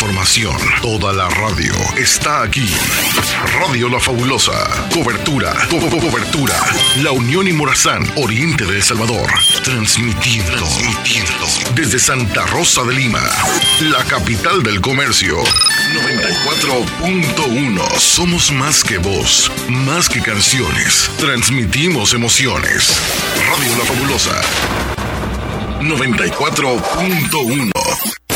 información. Toda la radio está aquí. Radio La Fabulosa. Cobertura. Co- co- cobertura. La Unión y Morazán, Oriente de El Salvador. Transmitiendo. Transmitiendo. Desde Santa Rosa de Lima. La capital del comercio. 94.1. Somos más que voz. Más que canciones. Transmitimos emociones. Radio La Fabulosa. 94.1.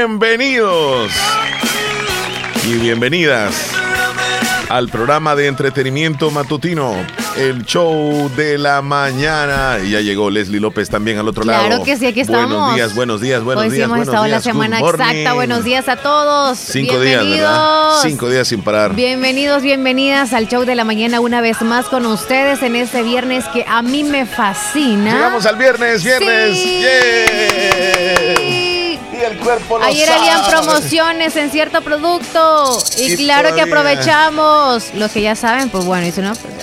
Bienvenidos y bienvenidas al programa de entretenimiento matutino, el show de la mañana. Y ya llegó Leslie López también al otro lado. Claro que sí, aquí estamos. Buenos días, buenos días, buenos Hoy sí días. hemos estado la días. Good semana exacta. Buenos días a todos. Cinco días. ¿verdad? Cinco días sin parar. Bienvenidos, bienvenidas al show de la mañana una vez más con ustedes en este viernes que a mí me fascina. Llegamos al viernes, viernes. Sí. ¡Yeah! Cuerpo lo Ayer sabe. habían promociones en cierto producto y, Y claro que aprovechamos. Los que ya saben, pues bueno, y si no, pues.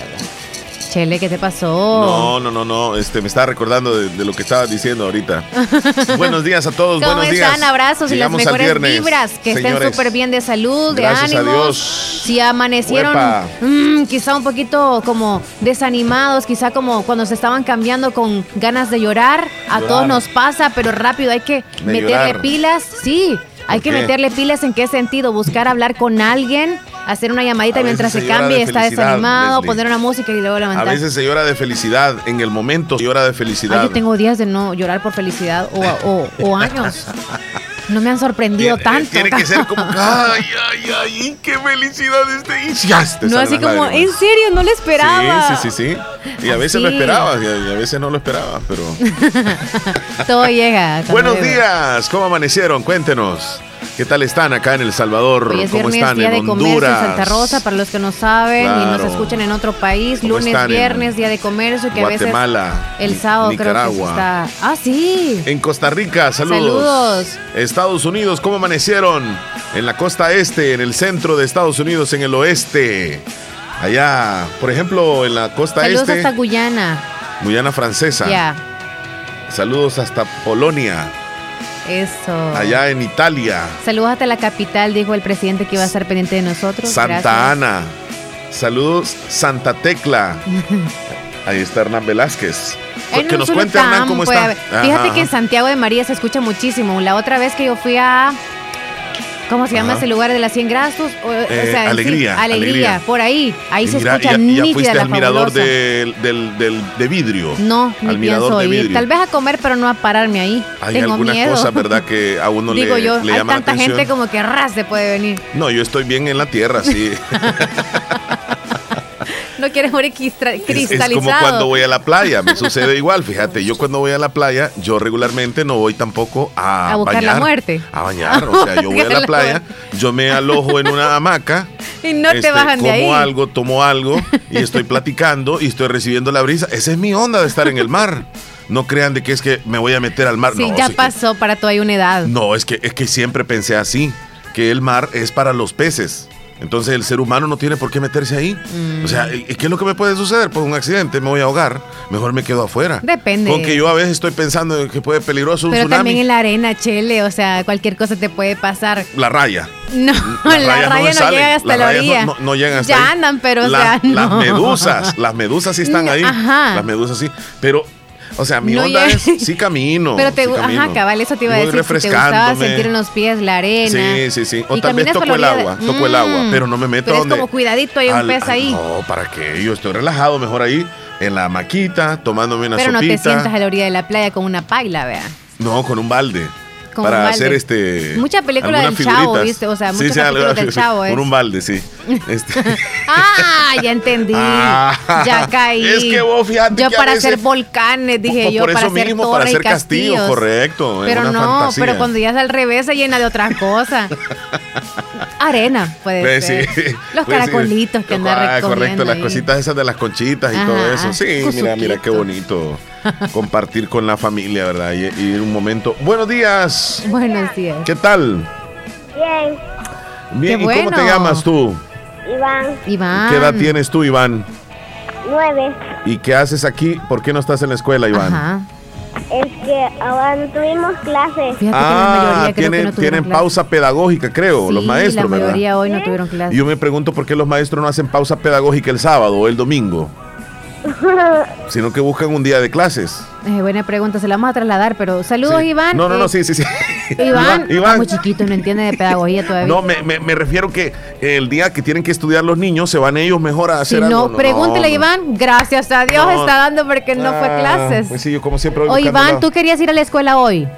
Chele, ¿qué te pasó? No, no, no, no. Este, me estaba recordando de, de lo que estaba diciendo ahorita. buenos días a todos. ¿Cómo buenos están? días. Abrazos Llegamos y las mejores viernes, vibras. Que señores. estén súper bien de salud, de Gracias a ánimos. Dios. Si amanecieron mm, quizá un poquito como desanimados, quizá como cuando se estaban cambiando con ganas de llorar. A Llorar. todos nos pasa, pero rápido hay que De meterle llorar. pilas. Sí. Hay ¿Por que meterle pilas en qué sentido, buscar hablar con alguien, hacer una llamadita A mientras se se de está desanimado, Leslie. poner una música y luego A levantar. veces se llora de felicidad, en el momento se llora de felicidad. Ay, yo tengo días de no llorar por felicidad o, o- o años. No me han sorprendido Tiene- tanto. Tiene que ser como, ay, ay, ay, qué felicidad este. Y ya No, así como, lágrimas. en serio, no lo esperaba. Sí, sí, sí, sí. Y a veces lo esperabas y a, a veces no lo esperabas, pero... Todo llega. Buenos días, ¿cómo amanecieron? Cuéntenos. ¿Qué tal están acá en El Salvador? Hoy es ¿Cómo viernes, están día en de comercio Honduras? en Santa Rosa, para los que no saben y nos escuchan en otro país. ¿Cómo Lunes, viernes, día de comercio, que a veces Guatemala, el sábado creo que Nicaragua. está. Ah, sí. En Costa Rica, saludos. Saludos. Estados Unidos, ¿cómo amanecieron? En la costa este, en el centro de Estados Unidos, en el oeste. Allá, por ejemplo, en la costa Saludos este, hasta Guyana. Guyana Francesa. Ya, Saludos hasta Polonia, eso. allá en Italia. Saludos hasta la capital, dijo el presidente que iba a estar pendiente de nosotros. Santa Gracias. Ana. Saludos, Santa Tecla. Ahí está Hernán Velázquez. En que nos cuente Hernán cómo está. Ajá, Fíjate que en. Santiago de María se escucha muchísimo. La otra vez que yo fui a. ¿Cómo se llama Ajá. ese lugar de las 100 grados? O, o Eh, sea, sí, Alegría, alegría, por ahí. Ahí Y se mira, escucha ya, ya nítida fuiste la al mirador fabulosa. del, del, de vidrio. No, ni al mirador pienso de ir. vidrio. Tal vez a comer, pero no a pararme ahí. Hay Tengo algunas miedo. cosas, ¿verdad? Que a uno Digo le, yo, le hay llama la tanta atención. gente como que ras se puede venir. No, yo estoy bien en la tierra, sí. No quieres morir Es, cristalizado. es como cuando voy a la playa, me sucede igual. Fíjate, yo cuando voy a la playa, yo regularmente no voy tampoco a, A buscar bañar. la muerte. A bañar, o sea, yo voy a la la playa, yo me alojo en una hamaca. Y no te este, bajan de ahí. Como algo, tomo algo y estoy platicando y estoy recibiendo la brisa. Esa es mi onda de estar en el mar. No crean de que es que me voy a meter al mar. Sí, no, ya pasó para tu hay una edad. no, es que, es que siempre pensé así, que el mar es para los peces. Entonces el ser humano no tiene por qué meterse ahí. Mm. O sea, ¿y ¿qué es lo que me puede suceder? Pues un accidente, me voy a ahogar, mejor me quedo afuera. Depende. Con que yo a veces estoy pensando en que puede peligroso un Pero tsunami. también en la arena, Chele, o sea, cualquier cosa te puede pasar. La raya. No, la raya no, salen, llega hasta la orilla. No, no- no llegan hasta ya ahí. andan, pero o La- sea, Las no. medusas, las medusas sí están ahí. Ajá. Las medusas sí. Pero O sea, mi No, onda es sí camino. Pero te, sí camino. ajá, cabal, eso te iba a decir. Si te gustaba sentir en los pies la arena. Sí, sí, sí. O y tal vez toco el agua, de- toco el agua, pero no me meto Pero es donde- como cuidadito, hay un Al- pez al- ahí. No, ¿para qué? Yo estoy relajado mejor ahí en la maquita, tomándome una Pero no sopita. te sientas a la orilla de la playa con una paila, vea. No, con un balde. Con para un balde. hacer este. Mucha película del Chavo, figuritas. ¿viste? O sea, Sí, muchos sí, capítulos del Chavo Con es. un balde, sí. Este- Ah, ya entendí. Ah, ya caí. es que vos fíjate Yo que para hacer volcanes, dije por, yo, por para eso hacer mismo, torres para hacer y castillo, castillos. correcto. Pero no, fantasía. pero cuando ya es al revés se llena de otra cosa. Arena, puede Pues sí, ser. Los pues sí. caracolitos que anda Ah, recogiendo Correcto, las cositas esas de las conchitas y Ajá, todo eso. Sí, mira, mira qué bonito compartir con la familia, ¿verdad? Y, y un momento. Buenos días. Buenos días. ¿Qué tal? Bien, Bien, Qué ¿y cómo te llamas tú? Iván, Iván. ¿Qué edad tienes tú, Iván? nueve. ¿Y qué haces aquí? ¿Por qué no estás en la escuela, Iván? Ajá. Es que ahora no tuvimos clases. Fíjate que la Ah, mayoría creo que tienen, no tienen clase. pausa pedagógica, creo, los maestros, la ¿verdad? mayoría hoy no tuvieron clase. Y yo me pregunto por qué los maestros no hacen pausa pedagógica el sábado o el domingo, sino que buscan un día de clases. Eh, buena pregunta, se la vamos a trasladar, pero saludos, Sí. Iván. No, no, no, Eh, sí, sí, sí. Iván, está Iván. muy chiquito, no entiende de pedagogía todavía. No, me, me- me refiero que el día que tienen que estudiar los niños, se van ellos mejor a si hacer no, pregúntele a no. Iván. Gracias a Dios No. está dando porque no fue Ah, clases. Pues sí, yo como siempre voy o Iván, la- ¿tú querías ir a la escuela hoy?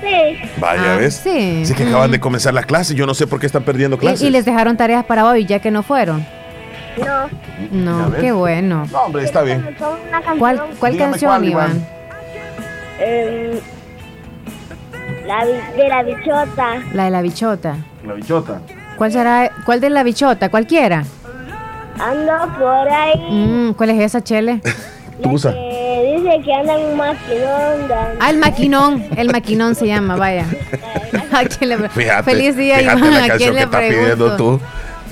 Sí, Vaya, Ah, ¿ves? sí. Sí que acaban de comenzar las clases, yo no sé por qué están perdiendo Y, clases. y les dejaron tareas para hoy, ya que no fueron. No. No, qué bueno. No, hombre, está bien. ¿Cuál, cuál Dígame canción, cuál, Iván? Iván. em, la de la bichota. La de la bichota. La bichota. ¿Cuál será? ¿Cuál de la bichota? Cualquiera. Ando por ahí. Mm, ¿Cuál es esa, Chele? Tusa. Que dice que anda en un maquinón. dan- Ah, el maquinón. El maquinón se llama, vaya. ¿A quién le Fíjate, Feliz día, fíjate Iván. la ¿A quién que le estás pidiendo pregunto?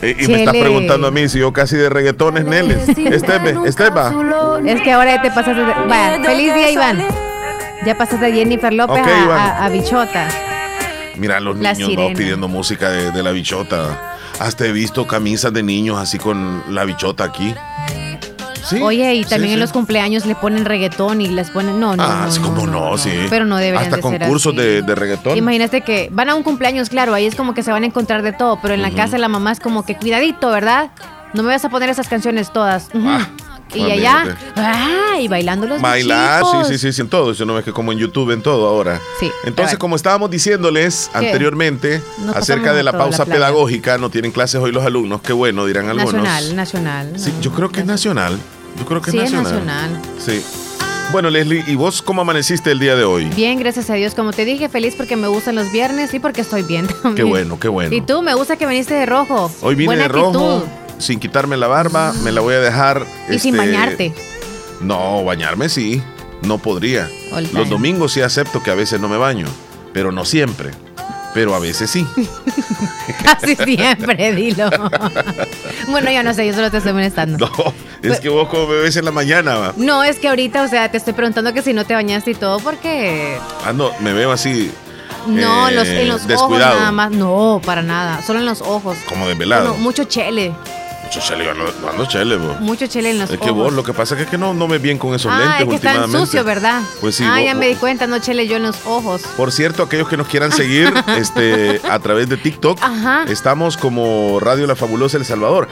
Y, y me estás preguntando a mí si yo casi de reggaetón es Neles. Estebe, Esteba. Es que ahora ya te pasaste de... Vaya, feliz día, Iván. Ya pasaste de Jennifer López a- a, a Bichota. Mira, los La niños no pidiendo música de, de la bichota. Hasta he visto camisas de niños así con la bichota aquí. Sí, Oye, y también sí. en los cumpleaños le ponen reggaetón y les ponen... No, no, Ah, no, sí, no, sí. Pero no deberían Hasta de ser concursos así. de, de reggaetón. Imagínate que van a un cumpleaños, claro, ahí es como que se van a encontrar de todo, pero en la casa la mamá es como que cuidadito, ¿verdad? No me vas a poner esas canciones todas. Ah, y allá, ¡ah! y bailando los Bailar, sí, bichitos. sí, sí, sí, en todo. Eso no es que como en YouTube, en todo ahora. Sí, Entonces, como estábamos diciéndoles ¿Qué? anteriormente, Nos acerca de la pausa pedagógica, no tienen clases hoy los alumnos, qué bueno, dirán algunos. Nacional, nacional. Sí, no. yo creo que es nacional. Yo creo que Sí, es es nacional. nacional. Sí. Bueno, Leslie, ¿y vos cómo amaneciste el día de hoy? Bien, gracias a Dios. Como te dije, feliz porque me gustan los viernes y porque estoy bien también. Qué bueno, qué bueno. Y tú, me gusta que viniste de rojo. Hoy vine Buena de rojo, actitud. Sin quitarme la barba, me la voy a dejar. Y sin este, bañarte. No, bañarme sí, no podría. Los domingos sí acepto que a veces no me baño, pero no siempre. Pero a veces sí. Casi siempre, dilo. bueno, yo no sé, yo solo te estoy molestando. No, es que vos como me ves en la mañana, va. No, es que ahorita, o sea, te estoy preguntando que si no te bañaste y todo, porque Ando, me veo así no, Eh, los, en los ojos nada más. No, para nada, solo en los ojos. como desvelado. Bueno, mucho chele, Mucho chele, mucho chele en los Es ojos. vos lo que pasa es que no, no ves bien con esos ah, lentes es que están últimamente. sucios, ¿verdad? Pues sí, Ah, vos- ya me di cuenta, no chele yo en los ojos. Por cierto, aquellos que nos quieran seguir este, a través de TikTok, Ajá. estamos como Radio La Fabulosa El Salvador.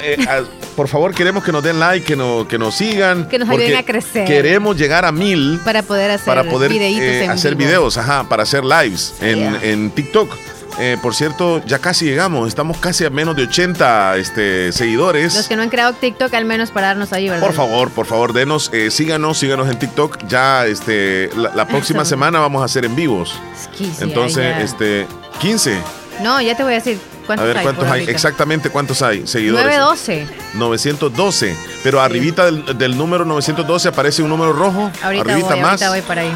Eh, a- por favor, queremos que nos den like, que, no, que nos sigan. Que nos ayuden a crecer. Queremos llegar a mil Para poder hacer para poder videitos eh, en hacer vivo. videos, ajá, para hacer lives en, Yeah. en TikTok. Eh, por cierto, ya casi llegamos, estamos casi a menos de 80 este, seguidores. Los que no han creado TikTok, al menos para darnos ahí, ¿verdad? Por favor, por favor, denos, eh, síganos, síganos en TikTok. Ya este, la, la próxima semana vamos a hacer en vivos. Sí, Entonces, ya. este, 15. No, ya te voy a decir A cuántos ver hay. cuántos hay, ahorita. exactamente cuántos hay seguidores. 912. 912. Pero arribita del, del número 912 aparece un número rojo. Ahorita arribita voy, más. ahorita voy para ahí.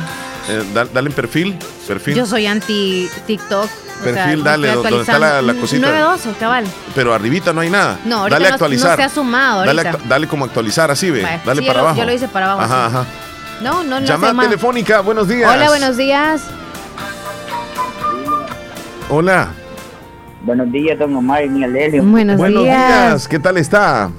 Eh, da- dale en perfil. Perfil. Yo soy anti TikTok. O sea, Perfil, dale, donde está la- la cosita. 912, cabal. Pero arribita no hay nada. No, ahorita dale a no- actualizar. no se ha sumado Dale, actu- dale como actualizar así, ve. Vaya, Dale sí, para yo lo- abajo. yo lo hice para abajo, Ajá, sí. ajá. No, no, no. Llamada telefónica, buenos días. Hola, buenos días. Hola. Buenos días, don Omar y mi Alelio. Buenos, Buenos días. días. ¿Qué tal está?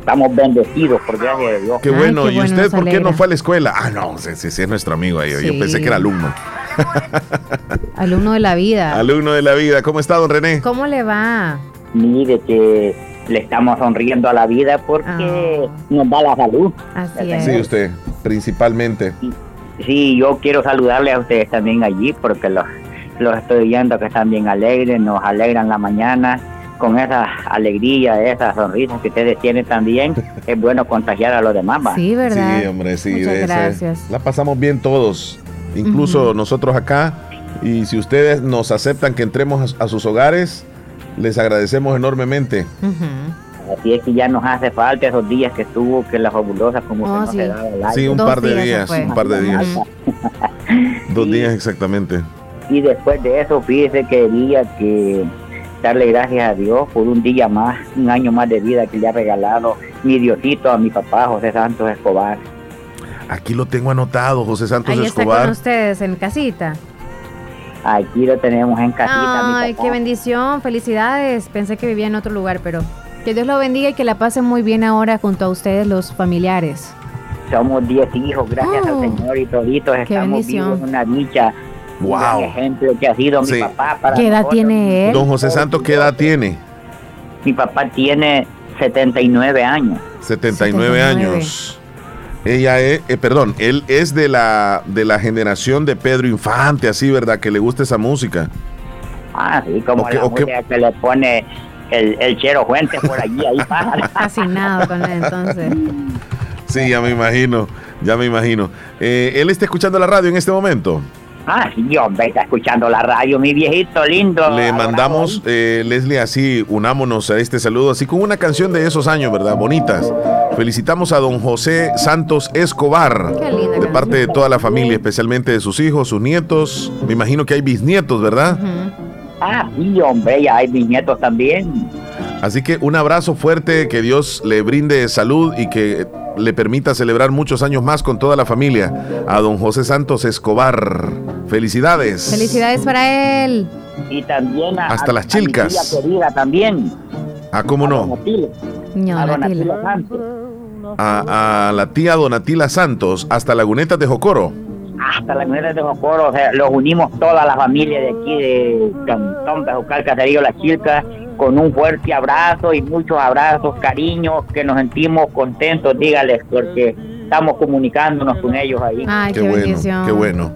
Estamos bendecidos por gracia de Dios. Qué Ay, bueno. qué ¿Y bueno, usted por qué no fue a la escuela? Ah, no, sí, sí, sí, es nuestro amigo ahí. Yo Sí. pensé que era alumno. Alumno de la vida. Alumno de la vida. ¿Cómo está, don René? ¿Cómo le va? Mire que le estamos sonriendo a la vida porque Ah. nos da la salud. Así Sí, es. Sí, usted, principalmente. Sí, yo quiero saludarle a ustedes también allí porque los, los estoy viendo que están bien alegres, nos alegran la mañana con esa alegría, esa sonrisa que ustedes tienen también. es bueno contagiar a los demás. ¿va? Sí, ¿verdad? Sí, hombre, sí. Muchas de ese- gracias. La pasamos bien todos, incluso nosotros acá. Y si ustedes nos aceptan que entremos a, a sus hogares, les agradecemos enormemente. Ujú. Así es que ya nos hace falta esos días que estuvo, que la fabulosa como Oh, sí. se daba el aire. Sí, un Dos par de días un par de días. Dos Sí. días exactamente. Y después de eso, fíjese que quería que darle gracias a Dios por un día más, un año más de vida que le ha regalado mi Diosito a mi papá José Santos Escobar. Aquí lo tengo anotado, José Santos Ahí está con Escobar. ustedes en casita. Aquí lo tenemos en casita. Ay, mi papá. qué bendición, felicidades. Pensé que vivía en otro lugar, pero que Dios lo bendiga y que la pasen muy bien ahora junto a ustedes los familiares. Somos 10 hijos, gracias Oh, al Señor y toditos estamos bendición. vivos en una dicha. Un Wow. gran ejemplo que ha sido Sí. mi papá para ¿Qué edad nosotros. tiene él? Don José Santos, ¿qué edad tiene? Mi papá tiene 79 años. 79 79. años. Ella es, eh, perdón, él es de la de la generación de Pedro Infante, así, ¿verdad? Que le gusta esa música. Ah, sí, como Ok, la música que le pone el, el Chero Fuentes por allí, ahí pasa. Fascinado con él entonces. Sí, ya me imagino, ya me imagino. Eh, él está escuchando la radio en este momento. Ah, sí, hombre, está escuchando la radio, mi viejito lindo. Le mandamos, eh, Leslie, así, unámonos a este saludo, así con una canción de esos años, ¿verdad? Bonitas. Felicitamos a don José Santos Escobar, Qué linda de canción. parte de toda la familia, especialmente de sus hijos, sus nietos. Me imagino que hay bisnietos, ¿verdad? Ah, sí, hombre, ya hay mis nietos también. Así que un abrazo fuerte, que Dios le brinde salud y que le permita celebrar muchos años más con toda la familia. A don José Santos Escobar. Felicidades. Felicidades para él. Y también a, Hasta a- las a mi chilcas. tía querida también. Ah, cómo A no. Donatila, a Natila. Donatila Santos. A, a la tía Donatila Santos, hasta Lagunetas de Jocoro. Hasta la mujer de Jocoro, o sea, los unimos toda la familia de aquí de Cantón de Jocal, Caserío Las Chilcas, con un fuerte abrazo y muchos abrazos, cariños, que nos sentimos contentos, dígales, porque estamos comunicándonos con ellos ahí. Ay, qué, Qué bueno, bendición. qué bueno.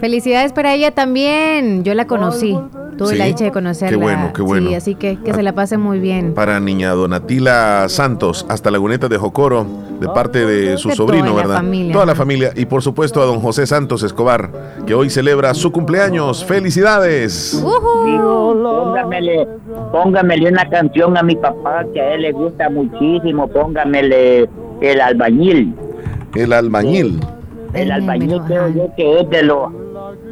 Felicidades para ella también. Yo la conocí. Tuve Sí, la dicha de conocerla. qué bueno, qué bueno. Sí, así que que se la pase muy bien. Para niña Donatila Santos, hasta Lagunetas de Jocoro, de parte de su De sobrino, toda la ¿verdad? familia. Toda la familia. Y por supuesto a don José Santos Escobar, que hoy celebra su cumpleaños. ¡Felicidades! Digo, póngamele, póngamele una canción a mi papá que a él le gusta muchísimo, póngamele el albañil. El albañil. El albañil creo yo que es de los,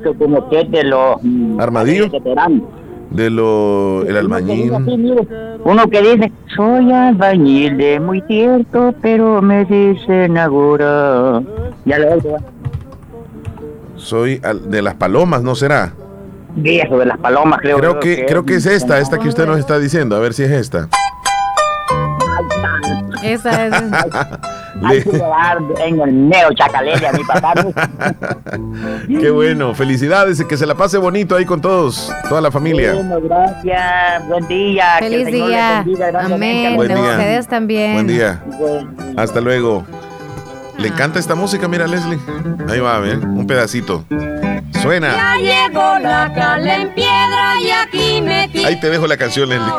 que como que es de los... mm, ¿Armadillo? veteranos. De lo. El albañil. Uno que dice que soy albañil, es muy cierto, pero me dicen ahora. Ya lo oigo. Soy al- de las palomas, ¿no será? Viejo de las palomas, creo. Creo yo que, creo que es esta, esta que usted nos está diciendo. A ver si es esta. Esa es. Hay Le- que llevar en el neo chacalele a mi papá. Qué bueno, felicidades y que se la pase bonito ahí con todos, toda la familia. Bueno, gracias, buen día. que el Feliz Señor les día. Amén. Buen De día. ustedes también. Buen día, Bueno. hasta luego. ¿Le encanta esta música? Mira, Leslie. Ahí va, a ver, un pedacito. Suena. Ya llegó la cala en piedra y aquí me Ahí te dejo la canción, Leslie.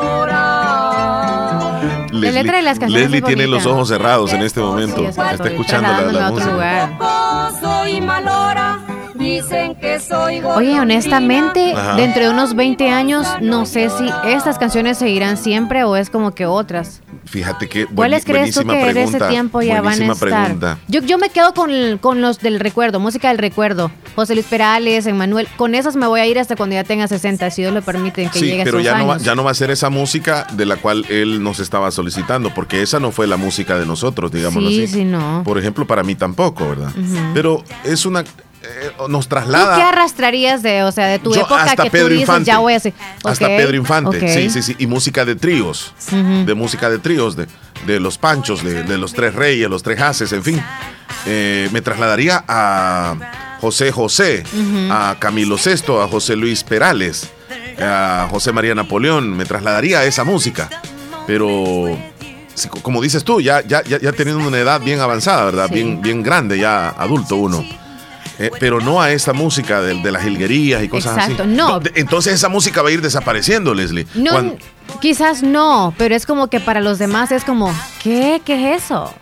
Leslie, letra de las canciones Leslie es tiene los ojos cerrados en este momento. Sí, es que Está escuchando la, música. lugar. Soy malora, dicen que soy Oye, honestamente, Ajá. dentro de unos 20 años, no sé si estas canciones seguirán siempre o es como que otras. Fíjate que buen- ¿Cuáles crees tú que de ese pregunta. tiempo ya van a estar? pregunta. Yo, yo me quedo con, con los del recuerdo, música del recuerdo. José Luis Perales, Emmanuel. Con esas me voy a ir hasta cuando ya tenga 60, si Dios lo permite, que Sí, llegue a pero ya no, va, años. ya no va a ser esa música de la cual él nos estaba solicitando, porque esa no fue la música de nosotros, digámoslo Sí, así. sí, no. Por ejemplo, para mí tampoco, ¿verdad? Pero es una... eh, nos ¿Tú traslada... qué arrastrarías de, o sea, de tu Yo época hasta que Pedro tú dices, Infante. ya voy a hacer? Hasta Pedro Infante, sí, sí, sí. Y música de tríos. De música de tríos. De, de los Panchos, de, de los Tres Reyes, los Tres Haces, en fin. Eh, me trasladaría a José José, a Camilo Sesto, a José Luis Perales, a José María Napoleón. Me trasladaría a esa música. Pero, como dices tú, ya, ya, ya, ya teniendo una edad bien avanzada, ¿verdad? Sí. Bien, bien grande, ya adulto uno. Eh, pero no a esta música de, de las jilguerías y cosas Exacto, así. no. entonces esa música va a ir desapareciendo, Leslie. No, quizás no, pero es como que para los demás es como, ¿qué? ¿Qué es eso?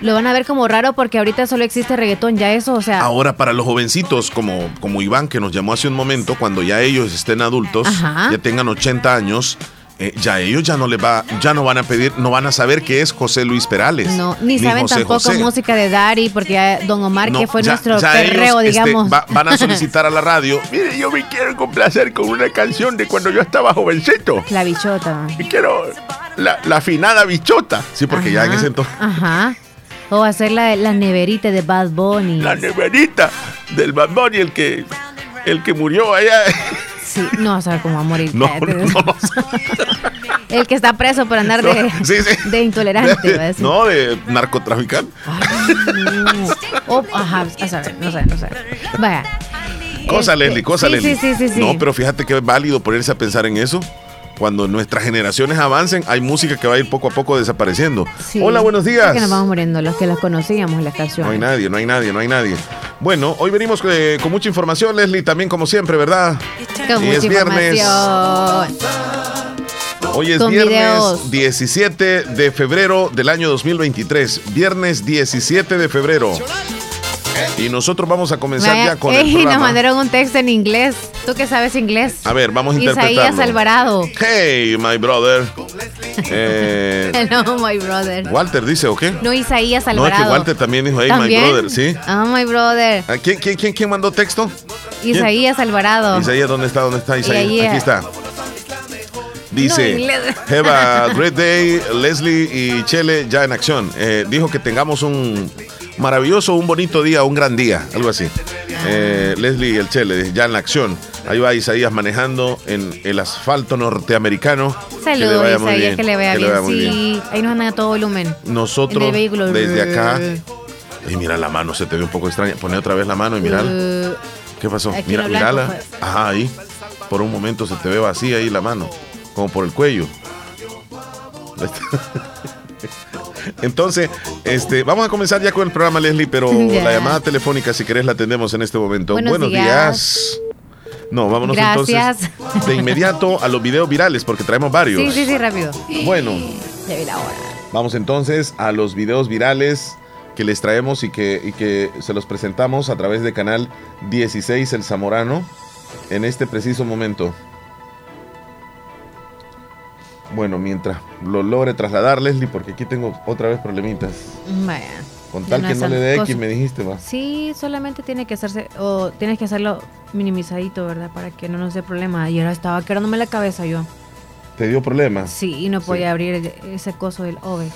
Lo van a ver como raro porque ahorita solo existe reggaetón, ya eso, o sea, Ahora, para los jovencitos como, como Iván, que nos llamó hace un momento, cuando ya ellos estén adultos, Ajá. ya tengan 80 años, eh, ya ellos ya no les va, ya no van a pedir, no van a saber qué es José Luis Perales. no, ni saben José tampoco José. música de Dari porque ya Don Omar, No, que fue ya- nuestro ya perreo, ellos, este, digamos. va- van a solicitar a la radio. Mire, yo me quiero complacer con una canción de cuando yo estaba jovencito. La bichota. Y quiero la, la afinada bichota. Sí, porque ya en ese entonces. Ajá. O hacer la, la neverita de Bad Bunny. La neverita del Bad Bunny, el que, el que murió allá. Sí, no, o sea, cómo va a morir. No, no, no. El que está preso por andar de, Sí, sí. de intolerante, va a decir. No, de narcotraficante. No. Oh, ajá, a saber, no sé, no sé. Vaya. Cosa, Este, Leslie, cosa, Leslie. Sí, sí, sí, sí. No, pero fíjate que es válido ponerse a pensar en eso. Cuando nuestras generaciones avancen, hay música que va a ir poco a poco desapareciendo. Sí. Hola, buenos días. Porque nos vamos muriendo los que las conocíamos, las canciones. No hay nadie, no hay nadie, no hay nadie. Bueno, hoy venimos eh, con mucha información, Leslie, también como siempre, ¿verdad? Con Y mucha es viernes. Hoy es Con viernes videos. 17 de febrero del año 2023. Viernes 17 de febrero. Y nosotros vamos a comenzar Vaya, ya con ey, el nos mandaron un texto en inglés. ¿Tú que sabes inglés? A ver, vamos a Isaías interpretarlo. Alvarado. Hey, my brother. Eh, No, my brother. Walter dice, ¿o qué? No, Isaías No, es Alvarado. que Walter también dijo, hey, ¿También? my brother, ¿sí? Ah, my brother. ¿A ¿Quién, quién, quién, quién mandó texto? Isaías Alvarado. Isaías, ¿dónde está? ¿Dónde está Isaías? Aquí está. No, Dice, inglés. have a great day, Leslie y Chele ya en acción. Eh, dijo que tengamos un maravilloso, un bonito día, un gran día, algo así. Eh, Leslie el Chele ya en la acción. Ahí va Isaías manejando en el asfalto norteamericano. Saludos, Isaías, que le vaya bien. sí, ahí nos andan a todo volumen. En Nosotros desde acá. Y mira la mano, se te ve un poco extraña. Pone otra vez la mano y mira. Uh, ¿Qué pasó? Mira, blanco, mírala. pues. Ajá, ahí. Por un momento se te ve vacía ahí la mano, como por el cuello. Entonces, este, vamos a comenzar ya con el programa, Leslie, pero la llamada telefónica, si querés, la atendemos en este momento. Buenos días. días. No, vámonos Gracias. entonces de inmediato a los videos virales, porque traemos varios. sí, sí, sí, rápido. Bueno, Ya vi la hora. Vamos entonces a los videos virales que les traemos y que, y que se los presentamos a través de canal 16 El Zamorano en este preciso momento. Bueno, mientras lo logre trasladar, Leslie, porque aquí tengo otra vez problemitas. Vaya. Con tal no que no le dé. X, me dijiste, va. Sí, solamente tiene que hacerse, o tienes que hacerlo minimizadito, ¿verdad? Para que no nos dé problema. Y ahora estaba quebrándome la cabeza yo. ¿Te dio problemas? Sí, y no Sí. podía abrir ese coso del OVE.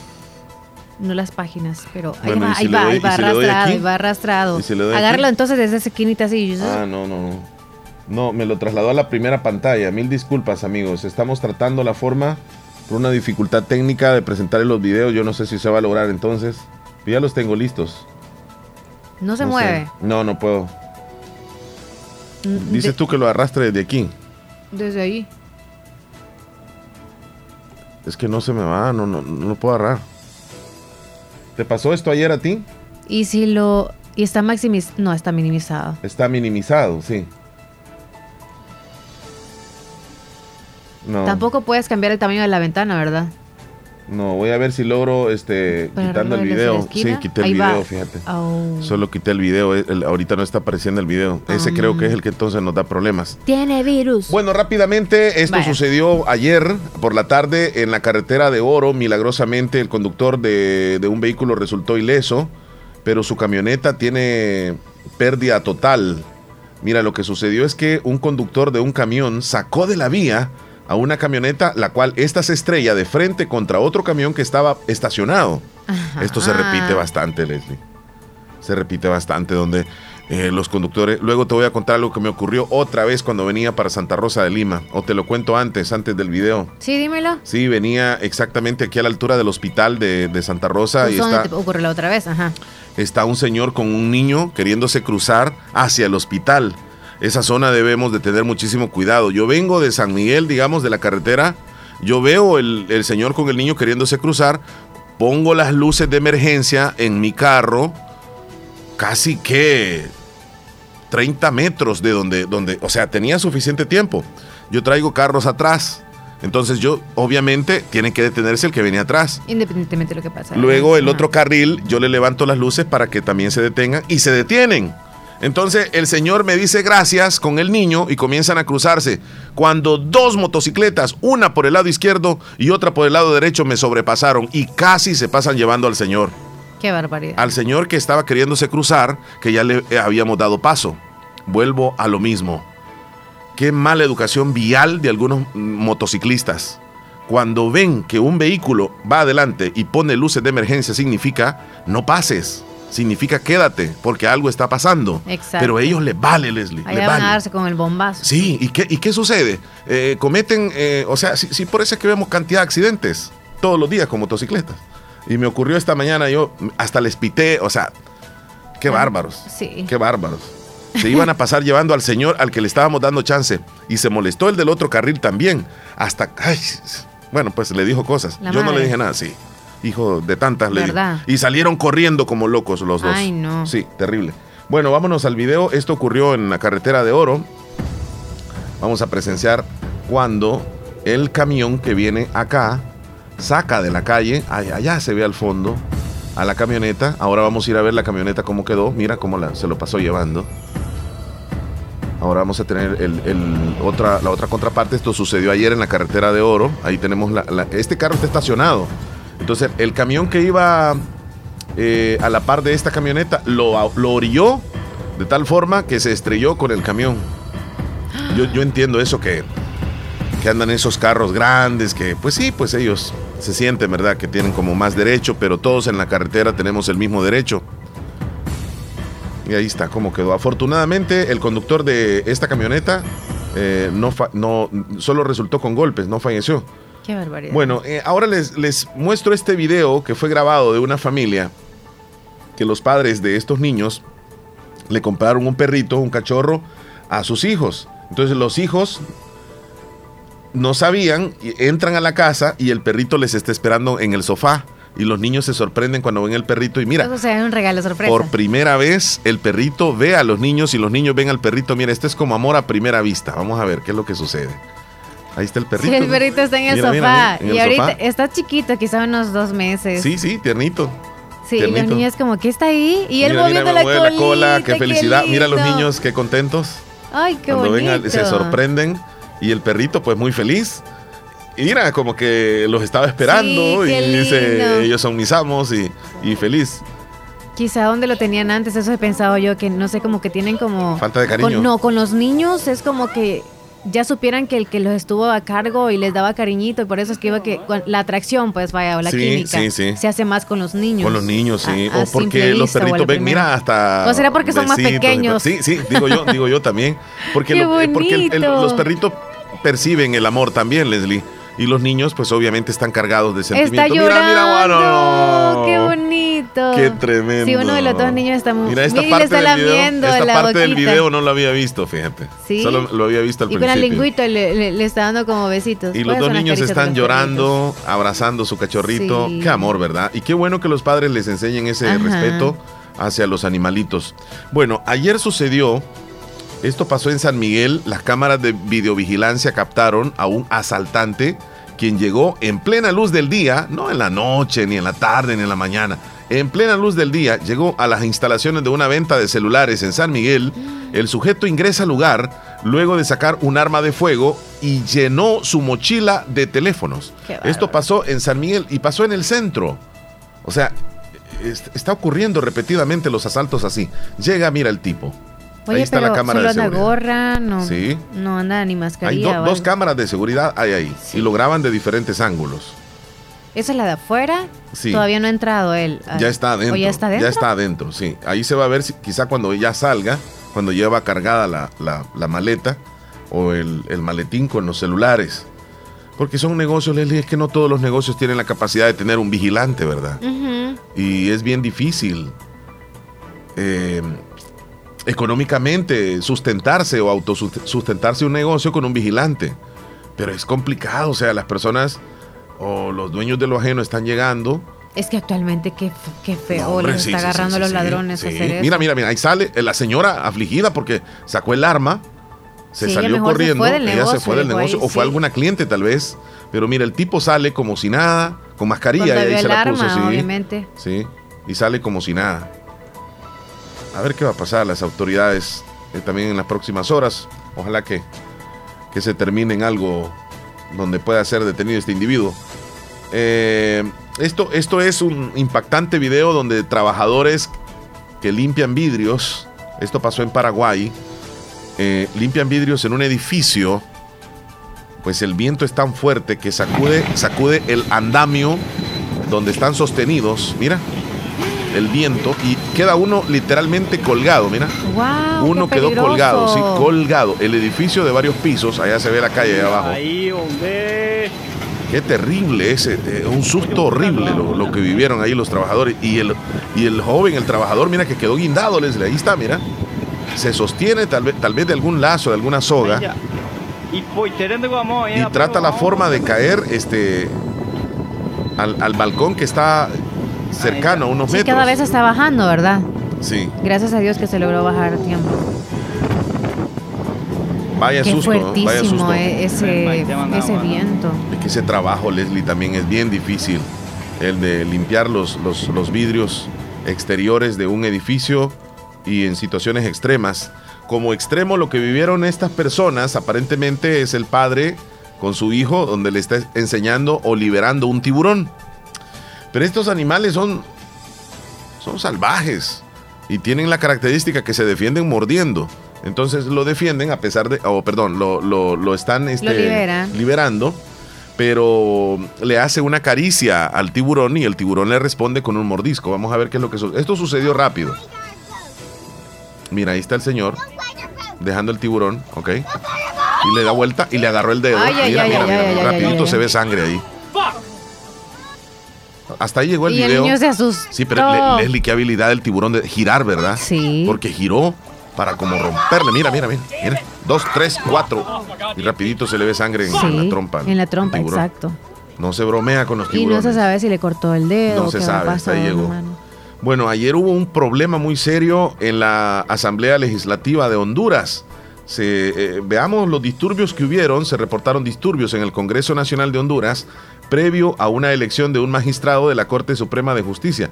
No las páginas, pero ahí va, ¿y si ahí va, doy- ahí va arrastrado, ahí va arrastrado. ¿Y si le doy Agárralo aquí? entonces desde esa esquinita así. Ah, no, no, no. No, me lo trasladó a la primera pantalla. Mil disculpas, amigos. Estamos tratando la forma por una dificultad técnica de presentar los videos. Yo no sé si se va a lograr entonces. Ya los tengo listos. no se No sé. mueve. No, no puedo. Mm, Dices de- tú que lo arrastre desde aquí. Desde ahí. Es que no se me va, no, no, no lo puedo agarrar. ¿Te pasó esto ayer a ti? Y si lo. Y está maximizado. No, está minimizado. Está minimizado, sí. No, Tampoco puedes cambiar el tamaño de la ventana, ¿verdad? no, voy a ver si logro este Para quitando el video. Sí, quité el Ahí va. video, fíjate. Oh. Solo quité el video, el- el- ahorita no está apareciendo el video. Ese Ah. creo que es el que entonces nos da problemas. Tiene virus. Bueno, rápidamente, esto Vaya. sucedió ayer por la tarde en la carretera de Oro. Milagrosamente, el conductor de, de un vehículo resultó ileso, pero su camioneta tiene pérdida total. Mira, lo que sucedió es que un conductor de un camión sacó de la vía a una camioneta, la cual esta se estrella de frente contra otro camión que estaba estacionado. Ajá. Esto se repite bastante, Leslie. Se repite bastante, donde eh, los conductores. Luego te voy a contar algo que me ocurrió otra vez cuando venía para Santa Rosa de Lima. O te lo cuento antes, antes del video. Sí, dímelo. Sí, venía exactamente aquí a la altura del hospital de, de Santa Rosa y Justo donde está, te ocurrió la otra vez, ajá. está un señor con un niño queriéndose cruzar hacia el hospital. Esa zona debemos de tener muchísimo cuidado. Yo vengo de San Miguel, digamos, de la carretera. Yo veo el, el señor con el niño queriéndose cruzar. Pongo las luces de emergencia en mi carro. Casi que 30 metros de donde, donde, o sea, tenía suficiente tiempo. Yo traigo carros atrás. Entonces yo, obviamente, tiene que detenerse el que venía atrás. Independientemente de lo que pasa. Luego el otro carril, yo le levanto las luces para que también se detengan y se detienen. Entonces el señor me dice gracias con el niño y comienzan a cruzarse. Cuando dos motocicletas, una por el lado izquierdo y otra por el lado derecho, me sobrepasaron y casi se pasan llevando al señor. Qué barbaridad. Al señor que estaba queriéndose cruzar, que ya le eh, habíamos dado paso. Vuelvo a lo mismo. Qué mala educación vial de algunos mm, motociclistas. Cuando ven que un vehículo va adelante y pone luces de emergencia, significa no pases. Significa quédate, porque algo está pasando. Exacto. Pero a ellos les vale, Leslie. les Allá van vale. a darse con el bombazo. Sí, ¿y qué, y qué sucede? Eh, cometen, eh, o sea, sí, sí, por eso es que vemos cantidad de accidentes todos los días con motocicletas. Y me ocurrió esta mañana, yo hasta les pité, o sea, qué bárbaros. Sí. Qué bárbaros. Se iban a pasar llevando al señor al que le estábamos dando chance. Y se molestó el del otro carril también. Hasta, ay, bueno, pues le dijo cosas. La yo no le dije nada, sí. Hijo de tantas le. Y salieron corriendo como locos los dos. Ay, no. Sí, terrible. Bueno, vámonos al video. Esto ocurrió en la carretera de Oro. Vamos a presenciar cuando el camión que viene acá saca de la calle, allá se ve al fondo, a la camioneta. Ahora vamos a ir a ver la camioneta cómo quedó. Mira cómo la- se lo pasó llevando. Ahora vamos a tener el, el otra, la otra contraparte. Esto sucedió ayer en la carretera de Oro. Ahí tenemos la, la- este carro está estacionado. Entonces, el camión que iba eh, a la par de esta camioneta lo, lo orilló de tal forma que se estrelló con el camión. Yo, yo entiendo eso que, que andan esos carros grandes, que pues sí, pues ellos se sienten, ¿verdad? Que tienen como más derecho, pero todos en la carretera tenemos el mismo derecho. Y ahí está, cómo quedó. Afortunadamente, el conductor de esta camioneta eh, no, no solo resultó con golpes, no falleció. Qué barbaridad. Bueno, eh, ahora les, les muestro este video que fue grabado de una familia que los padres de estos niños le compraron un perrito, un cachorro, a sus hijos. Entonces los hijos no sabían, y entran a la casa y el perrito les está esperando en el sofá. Y los niños se sorprenden cuando ven el perrito y mira, Eso sea un regalo sorpresa. por primera vez el perrito ve a los niños y los niños ven al perrito. Mira, esto es como amor a primera vista. Vamos a ver qué es lo que sucede. Ahí está el perrito. Sí, el perrito está en el Mira, sofá. mira, mira, en y el ahorita sofá. está chiquito, quizá unos dos meses. Sí, sí, tiernito. Sí, y los tiernito. niños como, ¿qué está ahí? Y él moviendo la, colita, qué felicidad. Mira los niños, qué contentos. Ay, qué Cuando bonito. ven se sorprenden. Y el perrito, pues muy feliz. Y mira, como que los estaba esperando. Sí, y qué dice, ellos son mis amos y, y feliz. Quizá donde lo tenían antes, eso he pensado yo, que no sé, como que tienen como... Falta de cariño. Con- no, con los niños es como que ya supieran que el que los estuvo a cargo y les daba cariñito y por eso es que iba que la atracción pues vaya o la Sí, química sí, sí. se hace más con los niños. Con los niños, sí. A- a o porque los perritos ven, primero. mira, hasta. ¿O será porque son más pequeños? Sí, sí, digo yo, digo yo también. Porque, ¡Qué lo- eh, porque el- el- bonito! los perritos perciben el amor también, Leslie. Y los niños, pues obviamente están cargados de Está sentimiento. llorando. Mira, mira, bueno. Qué bonito. Qué tremendo. Sí, uno de los dos niños está muy... Mira, esta Mira, parte, está del video, esta la parte del video no lo había visto, fíjate. Sí. Solo lo había visto al Y con principio. lengüita le, le- le está dando como besitos. Y los dos niños están llorando, abrazando su cachorrito. Sí. Qué amor, ¿verdad? Y qué bueno que los padres les enseñen ese Ajá. respeto hacia los animalitos. Bueno, ayer sucedió, esto pasó en San Miguel, las cámaras de videovigilancia captaron a un asaltante quien llegó en plena luz del día, no en la noche, ni en la tarde, ni en la mañana. En plena luz del día llegó a las instalaciones de una venta de celulares en San Miguel. El sujeto ingresa al lugar luego de sacar un arma de fuego y llenó su mochila de teléfonos. Esto pasó en San Miguel y pasó en el centro. O sea, es- está ocurriendo repetidamente los asaltos así. Llega, mira el tipo. Oye, Ahí está pero la cámara solo de anda seguridad. gorra, no, Sí. no anda ni Hay mascarilla. do- o dos cámaras de seguridad hay ahí Sí. y lo graban de diferentes ángulos. Esa es la de afuera. Sí. Todavía no ha entrado él. Ah, Ya está adentro. ¿O ya está adentro? Ya está adentro, sí. Ahí se va a ver si, quizá cuando ya salga, cuando lleva cargada la, la- la maleta o el, el maletín con los celulares. Porque son negocios, Leslie, es que no todos los negocios tienen la capacidad de tener un vigilante, ¿verdad? Y es bien difícil eh, económicamente sustentarse o autosustentarse un negocio con un vigilante. Pero es complicado, o sea, las personas o los dueños de lo ajeno están llegando. Es que actualmente qué, qué feo No, hombre, les sí, está sí, agarrando sí, los ladrones sí. a hacer eso. Mira, mira, mira, ahí sale la señora afligida porque sacó el arma, se salió se corriendo, del ella se fue del negocio, ahí, o fue alguna cliente tal vez, pero mira, el tipo sale como si nada, con mascarilla, Cuando y ahí se la arma, puso, sí. obviamente. Sí, y sale como si nada. A ver qué va a pasar las autoridades eh, también en las próximas horas. Ojalá que, que se termine en algo donde pueda ser detenido este individuo. Eh, esto, esto es un impactante video donde trabajadores que limpian vidrios, esto pasó en Paraguay, eh, limpian vidrios en un edificio, pues el viento es tan fuerte que sacude, sacude el andamio donde están sostenidos, mira, el viento, y queda uno literalmente colgado, mira. Wow, Uno qué quedó colgado, sí, colgado. El edificio de varios pisos, allá se ve la calle allá abajo. Ahí, hombre. Qué terrible ese, eh, un susto horrible lo, lo que vivieron ahí los trabajadores. Y el, y el joven, el trabajador, mira que quedó guindado, Leslie, ahí está, mira. Se sostiene tal vez, tal vez de algún lazo, de alguna soga, Y pues, y trata la forma de caer este al, al balcón que está cercano a unos Sí, metros. cada vez está bajando, ¿verdad? Sí, Gracias a Dios que se logró bajar a tiempo. vaya Qué susto, vaya fuertísimo susto. eh, ese, ese viento. Es que ese trabajo, Leslie, también es bien difícil. El de limpiar los, los, los vidrios exteriores de un edificio y en situaciones extremas. Como extremo, lo que vivieron estas personas, aparentemente es el padre con su hijo, donde le está enseñando o liberando un tiburón. Pero estos animales son, son salvajes y tienen la característica que se defienden mordiendo. Entonces lo defienden a pesar de, o perdón, lo, lo, lo están este, liberan. liberando, pero le hace una caricia al tiburón y el tiburón le responde con un mordisco. Vamos a ver qué es lo que sucede. Esto sucedió rápido. Mira, ahí está el señor dejando el tiburón, ¿ok? Y le da vuelta y le agarró el dedo. Ay, mira, ay, mira, ay, mira, rapidito se ve sangre ahí. Hasta ahí llegó el Y el video. niño se asustó. Sí, pero Le- Leslie, qué habilidad del tiburón de girar, ¿verdad? Sí. Porque giró para como romperle. Mira, mira, mira. mira. Dos, tres, cuatro. Y rapidito se le ve sangre en, Sí, en la trompa. En la trompa, exacto. No se bromea con los Y no tiburones. se sabe si le cortó el dedo. No se sabe, hasta ahí llegó. Bueno, ayer hubo un problema muy serio en la Asamblea Legislativa de Honduras. Se, eh, veamos los disturbios que hubieron. Se reportaron disturbios en el Congreso Nacional de Honduras previo a una elección de un magistrado de la Corte Suprema de Justicia.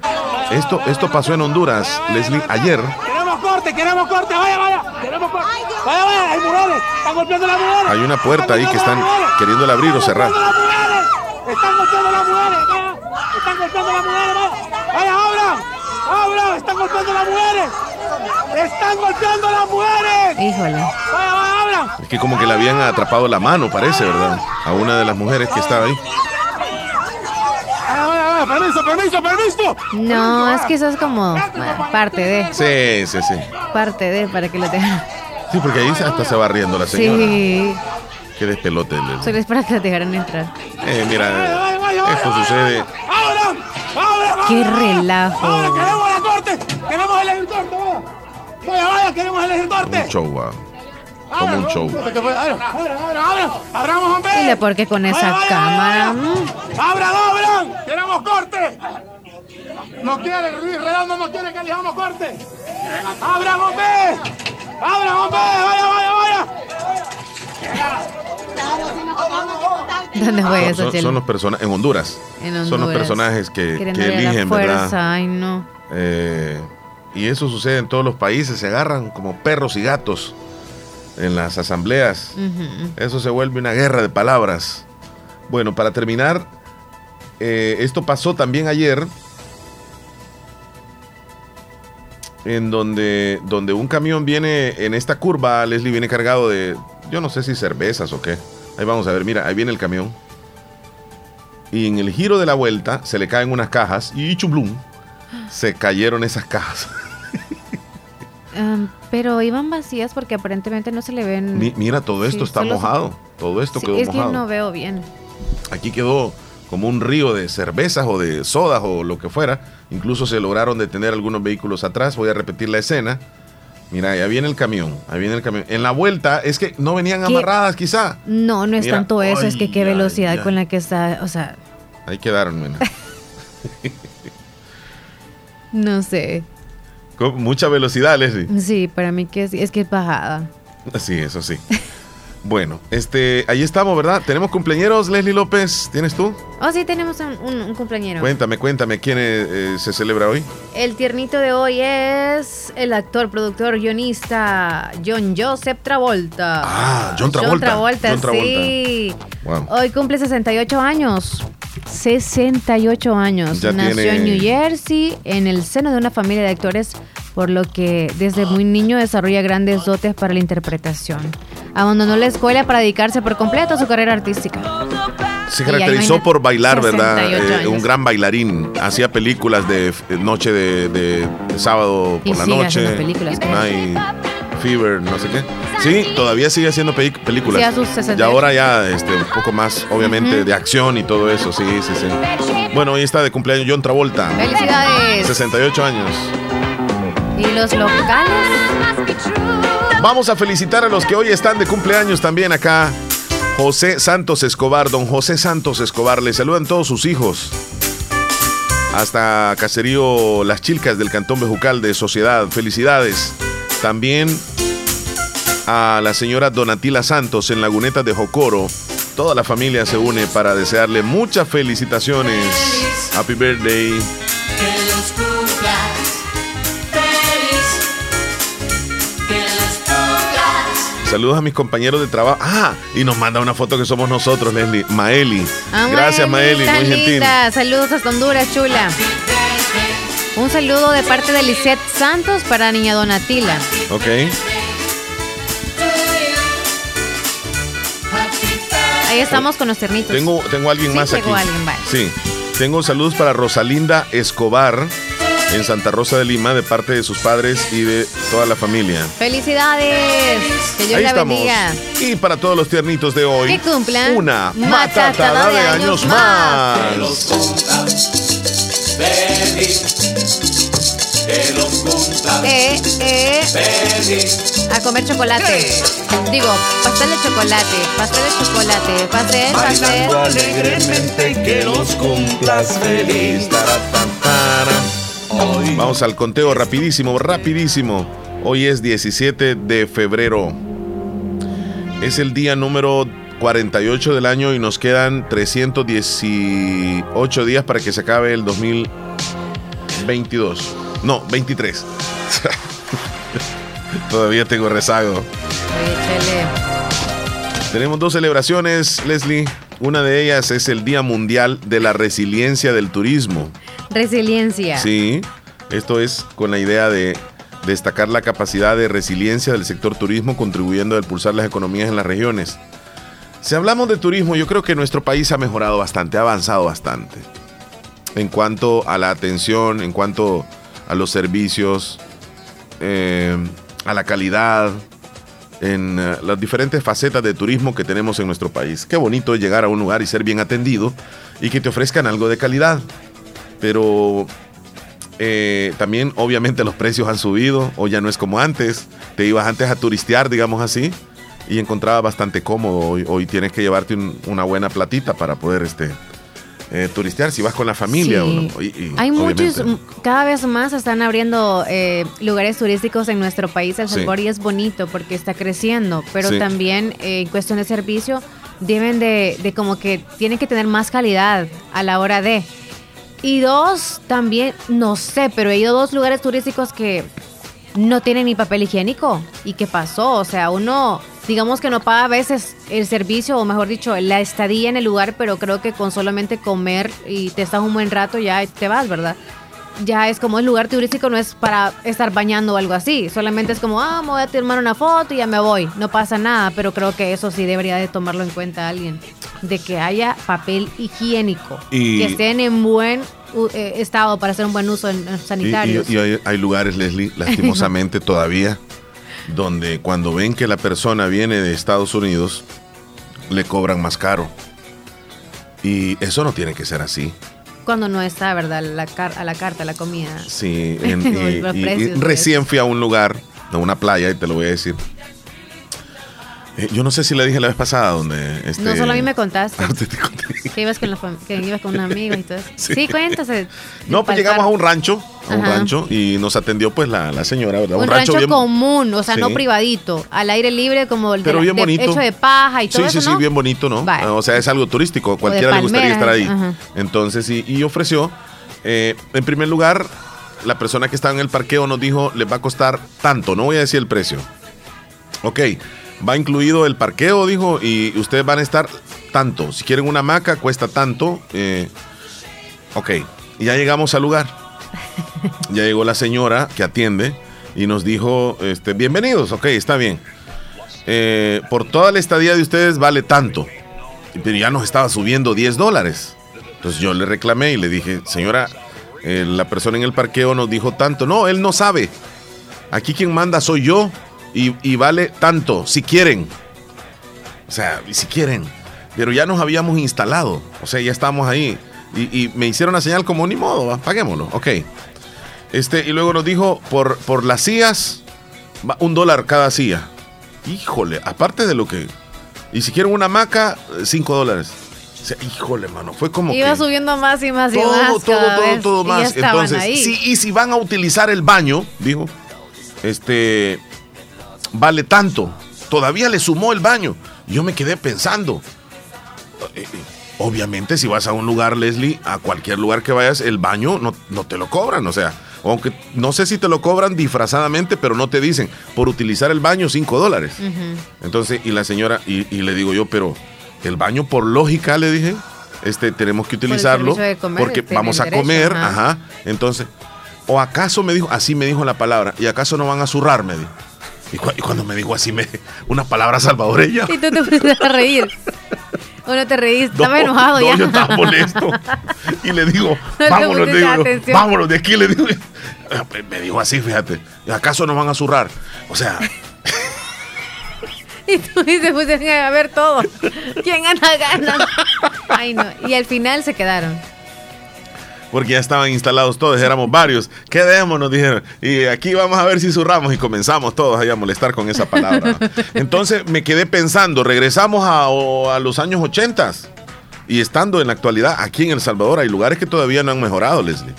Esto, esto pasó en Honduras, Leslie, ayer. Queremos corte, queremos corte, vaya, vaya. Queremos corte. Vaya, vaya, hay mujeres. Están golpeando a las mujeres. Hay una puerta ahí que están queriéndola abrir o cerrar. Están golpeando a las mujeres. Están golpeando a las mujeres. Vaya. Están golpeando a las mujeres. Vaya, abran. Abran. Están golpeando a las mujeres. Están golpeando a las mujeres. Híjole. Vaya, vaya, abran. Es que como que le habían atrapado la mano, parece, ¿verdad? A una de las mujeres que estaba ahí. Vaya, vaya, vaya. Permiso, permiso, permiso. No, es que eso es como bueno, parte de, Sí, sí, sí. parte de, para que lo dejen. Sí, porque ahí hasta se va riendo la señora. Sí, Qué despelote. Leslie. solo es para que lo dejaran entrar. Eh, mira, esto sucede. Abran. Abran. Qué Ahora relajo. queremos la corte. Queremos elegir corte. Vaya, vaya, queremos elegir corte. Un show, ah. Como un show. Abran. Abramos, hombre. Dile por qué con esa cámara. ¡Abran, abran! ¡Queremos corte! No quiere, Luis Redondo no quiere que elijamos corte. ¡Abran, hombre! ¡Abran, hombre! ¡Vaya, vaya, vaya! ¿Dónde fue Son, eso, son- son los personajes en Honduras. En Son los Honduras. personajes que, que eligen, fuerza, ¿verdad? Ay, no. Eh, y eso sucede en todos los países. Se agarran como perros y gatos en las asambleas. Eso se vuelve una guerra de palabras. Bueno, para terminar, eh, esto pasó también ayer, en donde, donde un camión viene en esta curva, Leslie viene cargado de, yo no sé si cervezas o qué. Ahí vamos a ver, mira, ahí viene el camión. y en el giro de la vuelta se le caen unas cajas y chublum, se cayeron esas cajas. Um, pero iban vacías porque aparentemente no se le ven. Mi- mira, todo esto Sí, está mojado. Todo esto Sí, quedó es que mojado. no veo bien. Aquí quedó como un río de cervezas o de sodas o lo que fuera. Incluso se lograron detener algunos vehículos atrás. Voy a repetir la escena. Mira, ahí viene el camión. Ahí viene el camión. En la vuelta es que no venían ¿Qué? amarradas quizá. No, no es Mira, tanto eso, es que qué ay, velocidad ay. con la que está, o sea, Ahí quedaron, mira. no sé. Con mucha velocidad, Leslie. Sí, para mí que es, es que es bajada. Sí, eso sí. Bueno, este, ahí estamos, ¿verdad? Tenemos cumpleañeros, Leslie López. ¿Tienes tú? Oh, sí, tenemos un, un- un compañero. Cuéntame, cuéntame, ¿quién eh, eh, se celebra hoy? El tiernito de hoy es el actor, productor, guionista John Joseph Travolta. Ah, John Travolta. John Travolta, John Travolta. sí. Wow. Hoy cumple 68 años. 68 años. Ya Nació tiene- en New Jersey, en el seno de una familia de actores, por lo que desde muy niño desarrolla grandes dotes para la interpretación. Abandonó la escuela para dedicarse por completo a su carrera artística. Se caracterizó por bailar, ¿verdad? 68 Eh, un gran bailarín. Hacía películas de noche de, de- de sábado Y por la noche. películas. Night Fever, no sé qué. Sí, todavía sigue haciendo películas. Sí, a sus 68. y ahora ya este, un poco más, obviamente, de acción y todo eso. Sí, sí, sí. Bueno, hoy está de cumpleaños John Travolta. ¡Felicidades! 68 años. ¿Y los locales? Vamos a felicitar a los que hoy están de cumpleaños también acá. José Santos Escobar, don José Santos Escobar, le saludan todos sus hijos. Hasta Caserío Las Chilcas del Cantón Bejucal de Sociedad. Felicidades. También a la señora Donatila Santos en Laguneta de Jocoro. Toda la familia se une para desearle muchas felicitaciones. Happy birthday. Que los Saludos a mis compañeros de trabajo. Ah, y nos manda una foto que somos nosotros, Leslie. Maeli. Ah, Gracias, Maeli. Muy gentil. Saludos hasta Honduras, chula. Un saludo de parte de Lisette Santos para niña Donatila. Ok. Ahí estamos con los ternitos. Tengo, tengo alguien Sí, más aquí. alguien, vale. Sí. Tengo saludos para Rosalinda Escobar en Santa Rosa de Lima de parte de sus padres y de toda la familia. ¡Felicidades! Que Dios Ahí la estamos. bendiga. Y para todos los tiernitos de hoy. Que cumplan Una matatada matatada de años más. Que los cumplas Eh, eh, feliz. a comer chocolate. Digo, pastel de chocolate, pastel de chocolate, pastel, pastel. Bailando alegremente que los cumplas feliz. Hoy Vamos al conteo rapidísimo, rapidísimo. Hoy es 17 de febrero. Es el día número 48 del año y nos quedan 318 días para que se acabe el 2022. No, 23. Todavía tengo rezago. Tenemos dos celebraciones, Leslie. Una de ellas es el Día Mundial de la Resiliencia del Turismo. Resiliencia. Sí, esto es con la idea de destacar la capacidad de resiliencia del sector turismo contribuyendo a impulsar las economías en las regiones. Si hablamos de turismo, yo creo que nuestro país ha mejorado bastante, ha avanzado bastante. En cuanto a la atención, en cuanto a los servicios, eh, a la calidad, en eh, las diferentes facetas de turismo que tenemos en nuestro país. Qué bonito es llegar a un lugar y ser bien atendido y que te ofrezcan algo de calidad. Pero eh, también obviamente los precios han subido o ya no es como antes. Te ibas antes a turistear, digamos así, y encontraba bastante cómodo. Hoy, hoy tienes que llevarte un- una buena platita para poder este, eh, turistear si vas con la familia. Sí. o no. Y- y Hay muchos, cada vez más están abriendo eh, lugares turísticos en nuestro país, El Sí. Salvador, y es bonito porque está creciendo, pero Sí. también eh, en cuestión de servicio deben de, de como que tienen que tener más calidad a la hora de. Y dos, también, no sé, pero he ido a dos lugares turísticos que no tienen ni papel higiénico. ¿Y qué pasó? O sea, uno, digamos que no paga a veces el servicio, o mejor dicho, la estadía en el lugar, pero creo que con solamente comer y te estás un buen rato ya te vas, ¿verdad? Ya es como el lugar turístico, no es para estar bañando o algo así. Solamente es como, ah, me voy a tomar una foto y ya me voy. No pasa nada, pero creo que eso sí debería de tomarlo en cuenta alguien. de que haya papel higiénico, Y- que estén en buen eh, estado para hacer un buen uso en, en Y, sanitarios. y- y hay, hay lugares, Leslie, lastimosamente todavía, donde cuando ven que la persona viene de Estados Unidos, le cobran más caro. Y eso no tiene que ser así. Cuando no está, ¿verdad? La car- a la carta, la comida. Sí, en- y- y- y recién fui a un lugar, a una playa, y te lo voy a decir. Eh, yo no sé si le dije la vez pasada donde... Este, No solo a mí me contaste Ah, te- conté. que ibas con, la fam- que ibas con un y todo eso. Sí. Sí, cuéntase. No, pues llegamos a un rancho, a un rancho, y nos atendió pues la, la señora, ¿verdad? Un, rancho, bien- común, o sea, no Sí. privadito, al aire libre como el de Pero la- bien de- bonito. hecho de paja y Sí, todo sí, eso, sí, ¿no? bien bonito, ¿no? O sea, es algo turístico, cualquiera le gustaría estar ahí. Entonces, sí, y ofreció, eh, en primer lugar, la persona que estaba en el parqueo nos dijo, les va a costar tanto, no voy a decir el precio. Ok, va incluido el parqueo, dijo, y ustedes van a estar tanto. Si quieren una hamaca, cuesta tanto. eh, ok, ya llegamos al lugar. Ya llegó la señora que atiende y nos dijo, este, bienvenidos, ok, está bien. Eh, por toda la estadía de ustedes vale tanto. Pero ya nos estaba subiendo 10 dólares. Entonces yo le reclamé y le dije, señora, eh, la persona en el parqueo nos dijo tanto. No, él no sabe. Aquí quien manda soy yo y, y vale tanto, si quieren. O sea, si quieren. Pero ya nos habíamos instalado. O sea, ya estamos ahí. Y, y me hicieron la señal como ni modo, va, paguémoslo. Ok. Este, y luego nos dijo, por, por las sillas, un dólar cada silla. Híjole, aparte de lo que... Y si quieren una hamaca, eh, cinco dólares. O sea, híjole, mano, fue como Iba que... subiendo más y más y todo, más. todo, todo, vez, todo ya más. Entonces, ahí. sí, y si van a utilizar el baño, dijo, este, vale tanto. Todavía le sumó el baño. Yo me quedé pensando. eh, eh, Obviamente, si vas a un lugar, Leslie, a cualquier lugar que vayas, el baño no, no te lo cobran. O sea, aunque no sé si te lo cobran disfrazadamente, pero no te dicen por utilizar el baño 5 dólares. Entonces, y la señora, y, y le digo yo, pero el baño por lógica, le dije, este, tenemos que utilizarlo comer, porque vamos a derecho, comer, ajá. ajá. Entonces, o acaso me dijo, así me dijo la palabra, y acaso no van a zurrar, me dijo. Y, cu- y cuando me dijo así, me una palabra salvadoreña. Y tú te pusiste a reír. ¿O no te reíste? Estaba enojado no, ya. yo estaba molesto. Y le digo, No vámonos, le digo, vámonos de aquí, le digo. Me dijo así, fíjate. ¿Y acaso no van a zurrar? O sea, Y tú y se pusieron a ver todo. ¿Quién gana, gana? Ay, no. Y al final se quedaron. Porque ya estaban instalados todos, éramos varios. Quedémonos, dijeron. Y aquí vamos a ver si zurramos y comenzamos todos ahí a molestar con esa palabra. Entonces me quedé pensando, regresamos a, los años 80 y estando en la actualidad aquí en El Salvador hay lugares que todavía no han mejorado, Leslie.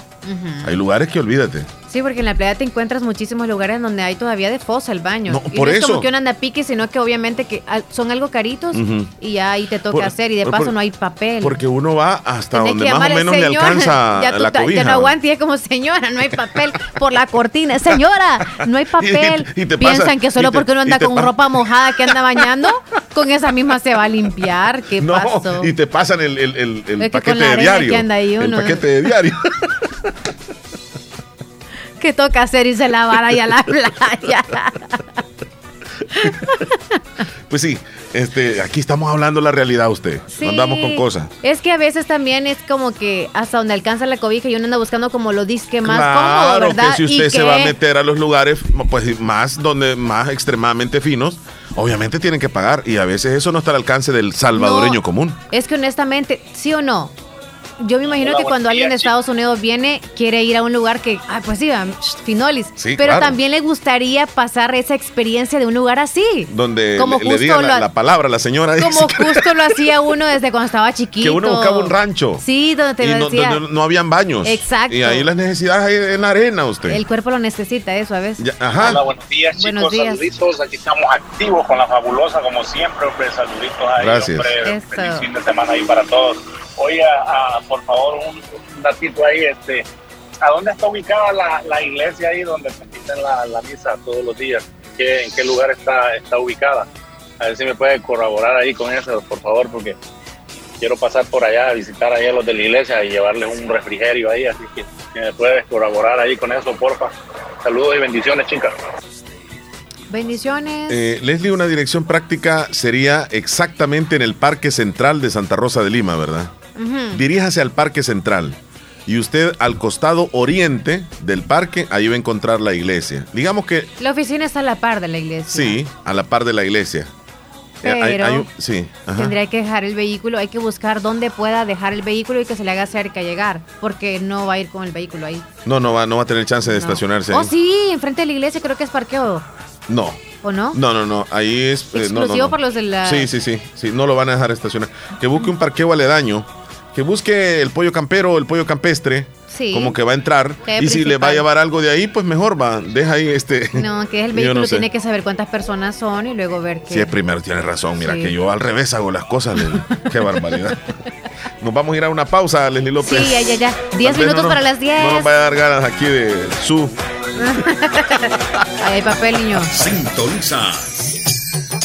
Hay lugares que olvídate. Sí, porque en la playa te encuentras muchísimos lugares donde hay todavía de fosa el baño. No, y por no es eso. como que uno anda a pique, sino que obviamente que son algo caritos y ya ahí te toca Por- hacer. Y de por- paso por- no hay papel. Porque uno va hasta Tenés donde más o menos le "Señora", alcanza ya tú la cobija. Ya no aguantes, y es como, señora, no hay papel por la cortina. Señora, no hay papel. Y- y te Piensan pasa- que solo te- porque uno anda con pa- ropa mojada que anda bañando, con esa misma se va a limpiar. ¿Qué no, pasó? y te pasan el, el- el- el Es que con paquete de diario. que anda ahí el paquete de diario. ¿Qué toca hacer? Irse a lavar ahí a la playa. Pues sí, este, aquí estamos hablando la realidad usted. Sí. No andamos con cosas. Es que a veces también es como que hasta donde alcanza la cobija y uno anda buscando como lo disque más claro cómodo, ¿verdad? que si Y usted se que- va a meter a los lugares pues más donde más extremadamente finos, obviamente tienen que pagar y a veces eso no está al alcance del salvadoreño No. común. Es que honestamente, sí o no. Yo me imagino Hola, que cuando alguien de Estados Unidos viene, quiere ir a un lugar que, ah, pues sí, finolis. Sí, pero claro. también le gustaría pasar esa experiencia de un lugar así. Donde Como le, le digan la, lo- la palabra a la señora. Como dice justo lo hacía uno desde cuando estaba chiquito. que uno buscaba un rancho. Sí, donde te y lo no, decía. donde no habían baños. Exacto. Y ahí las necesidades hay en la arena usted. El cuerpo lo necesita, eso a veces. Ya, ajá. Hola, buenos días, chicos. Buenos días. Saluditos. Aquí estamos activos con la fabulosa, como siempre, hombre. Saluditos ahí, Gracias. hombre. Eso. Feliz fin de semana ahí para todos. Oye, ah, por favor, un, un datito ahí. este ¿A dónde está ubicada la, la iglesia ahí donde permiten la, la misa todos los días? ¿Qué, ¿En qué lugar está, está ubicada? A ver si me puede corroborar ahí con eso, por favor, porque quiero pasar por allá a visitar ahí a los de la iglesia y llevarles un refrigerio ahí. Así que si me puedes colaborar ahí con eso, porfa. Saludos y bendiciones, chicas. Bendiciones. Eh, Leslie, una dirección práctica sería exactamente en el Parque Central de Santa Rosa de Lima, ¿verdad? Diríjase al Parque Central y usted al costado oriente del parque, ahí va a encontrar la iglesia. Digamos que La oficina está a la par de la iglesia. sí, a la par de la iglesia. Eh, hay- Pero hay un- sí. Tendría que dejar el vehículo, hay que buscar dónde pueda dejar el vehículo y que se le haga cerca llegar, porque no va a ir con el vehículo ahí. No, no va, no va a tener chance de No. estacionarse. Oh, ahí. sí, enfrente de la iglesia creo que es parqueo, No. ¿o no? No, no, no, ahí es... eh, no, Exclusivo no. para los de la- Sí, sí, sí, sí, no lo van a dejar estacionar. Que busque un parqueo aledaño, que busque el pollo campero o el pollo campestre, Sí. como que va a entrar. Y si le va a llevar algo de ahí, pues mejor va, deja ahí este... No, que es el vehículo, no sé. tiene que saber cuántas personas son y luego ver que... Si es primero, tienes razón. Mira Sí. que yo al revés hago las cosas, Leslie. Qué barbaridad. Nos vamos a ir a una pausa, Leslie López. Sí, ya, ya, ya. Tal 10 vez minutos no nos- para las 10. No nos vaya a dar ganas aquí de su. Ahí hay papel, niño. Sintonizas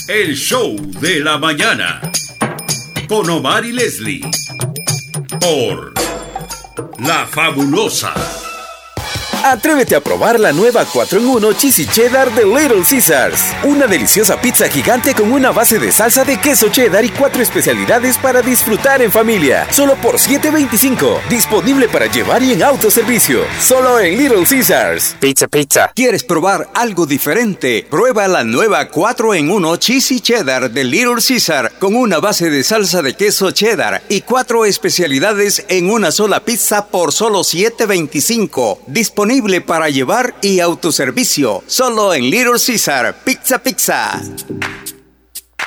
el show de la mañana con Omar y Leslie por La Fabulosa. Atrévete a probar la nueva 4 en 1 Cheesy Cheddar de Little Caesars. Una deliciosa pizza gigante con una base de salsa de queso cheddar y cuatro especialidades para disfrutar en familia. Solo por $7.25. Disponible para llevar y en autoservicio. Solo en Little Caesars. Pizza, pizza. ¿Quieres probar algo diferente? Prueba la nueva 4 en 1 Cheesy Cheddar de Little Caesar con una base de salsa de queso cheddar y cuatro especialidades en una sola pizza por solo $7.25. Disponible para llevar y autoservicio. Solo en Little Caesar. Pizza Pizza.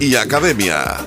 y Academia.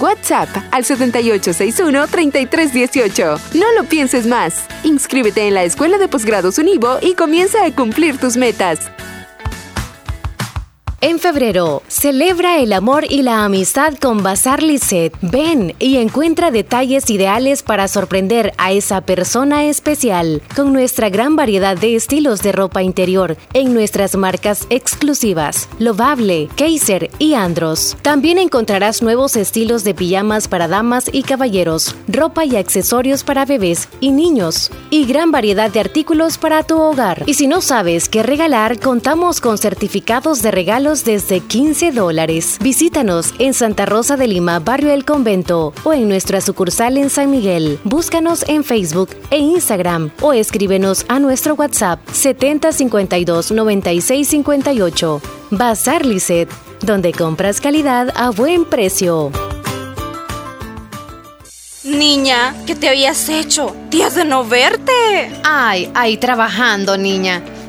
WhatsApp al 7861-3318. No lo pienses más. Inscríbete en la Escuela de Posgrados Univo y comienza a cumplir tus metas. En febrero, celebra el amor y la amistad con Bazar Lisset. Ven y encuentra detalles ideales para sorprender a esa persona especial con nuestra gran variedad de estilos de ropa interior en nuestras marcas exclusivas, Lovable, Kaiser y Andros. También encontrarás nuevos estilos de pijamas para damas y caballeros, ropa y accesorios para bebés y niños, y gran variedad de artículos para tu hogar. Y si no sabes qué regalar, contamos con certificados de desde 15 dólares. Visítanos en Santa Rosa de Lima, Barrio El Convento, o en nuestra sucursal en San Miguel. Búscanos en Facebook e Instagram o escríbenos a nuestro WhatsApp 7052 9658. Bazar Lisset, donde compras calidad a buen precio. Niña, ¿qué te habías hecho? Días de no verte. Ay, ahí trabajando, niña.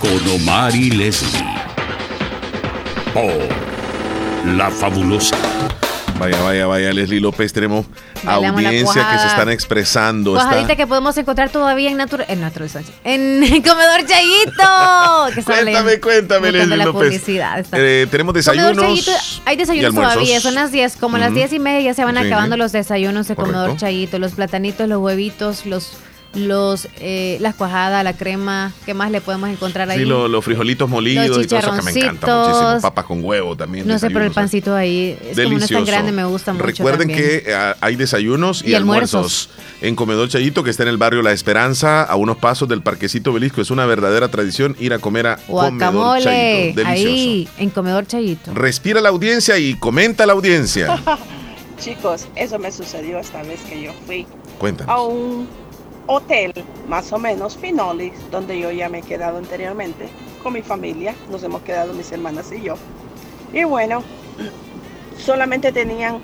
con Omar y Leslie por La Fabulosa. Vaya, vaya, vaya, Leslie López, tenemos Bailamos audiencia que se están expresando. está- que podemos encontrar todavía en Natural, en Natural. En Comedor Chayito. Que Cuéntame, cuéntame, Leslie la López. publicidad. Eh, tenemos desayunos. Chayito, hay desayunos todavía, son las 10, como a las Ujú. 10 y media ya se van Sí, acabando los desayunos de Correcto. Comedor Chayito, los platanitos, los huevitos, los los eh, las cuajadas, la crema, ¿qué más le podemos encontrar ahí? Sí, lo- los frijolitos molidos Los y todo eso que me encanta chicharroncitos. muchísimo. Papas con huevo también. no sé, pero el ¿eh? pancito ahí, es como no es tan Delicioso. grande, me gusta mucho Recuerden también. que ah, hay desayunos y, Y almuerzos. almuerzos. en Comedor Chayito, que está en el barrio La Esperanza, a unos pasos del Parquecito Belisco. Es una verdadera tradición ir a comer a Comedor Guacamole, Chayito. Delicioso. ahí, en Comedor Chayito. Respira la audiencia y comenta la audiencia. Chicos, eso me sucedió esta vez que yo fui Cuéntanos. a un hotel, más o menos Finolis, donde yo ya me he quedado anteriormente con mi familia. Nos hemos quedado mis hermanas y yo. Y bueno, solamente tenían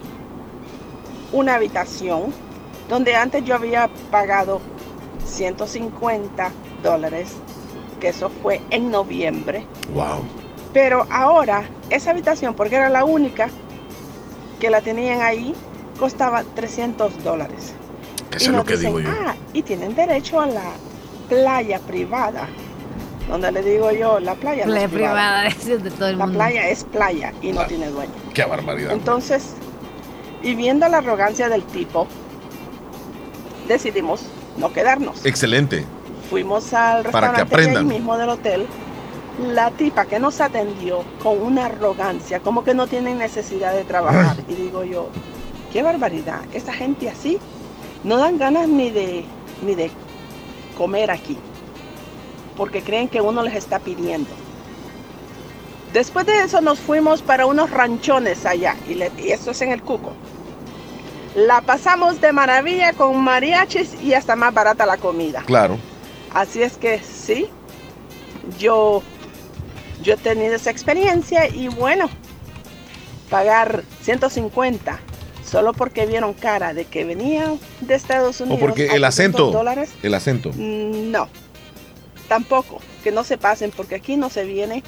una habitación donde antes yo había pagado 150 dólares, que eso fue en noviembre. Wow. Pero ahora, esa habitación, porque era la única que la tenían ahí, costaba 300 dólares. Eso es lo que digo yo. Ah, y tienen derecho a la playa privada, donde le digo yo, la playa no es privada. privada es de todo el La mundo. playa es playa y no tiene dueño. Qué barbaridad. Entonces, y viendo la arrogancia del tipo, decidimos no quedarnos. Excelente. Fuimos al Para que restaurante ahí aprendan. mismo del hotel. La tipa que nos atendió con una arrogancia, como que no tienen necesidad de trabajar. Y digo yo, qué barbaridad, esta gente así no dan ganas ni de, ni de comer aquí, porque creen que uno les está pidiendo. Después de eso nos fuimos para unos ranchones allá, y, le- y eso es en el Cuco. La pasamos de maravilla con mariachis y hasta más barata la comida. Claro. Así es que sí, yo, yo he tenido esa experiencia y bueno, pagar 150 solo porque vieron cara de que venían de Estados O Unidos. porque a el 500 acento. dólares, El acento. mm, no, tampoco, que no se pasen porque aquí no se viene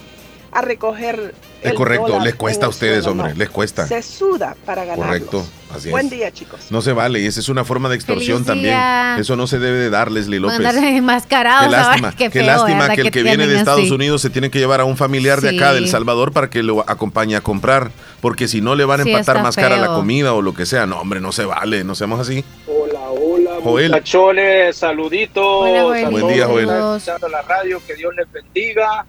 a recoger. Es el correcto, dólar les cuesta a ustedes, suelo, hombre, no. les cuesta. Se suda para ganar. Correcto, así Buen es. día, chicos. No se vale y esa es una forma de extorsión también. Eso no se debe de dar, Leslie López. andar enmascarados Qué lástima, qué lástima que el que que viene de Estados así. Unidos se tiene que llevar a un familiar de acá, del Salvador, para que lo acompañe a comprar, porque si no le van a Sí, empatar más cara la comida o lo que sea. No, hombre, no se vale, no seamos así. Hola, hola, Joel. muchachones, saluditos. Hola. Buen día, Joel. escuchando la radio, que Dios les bendiga.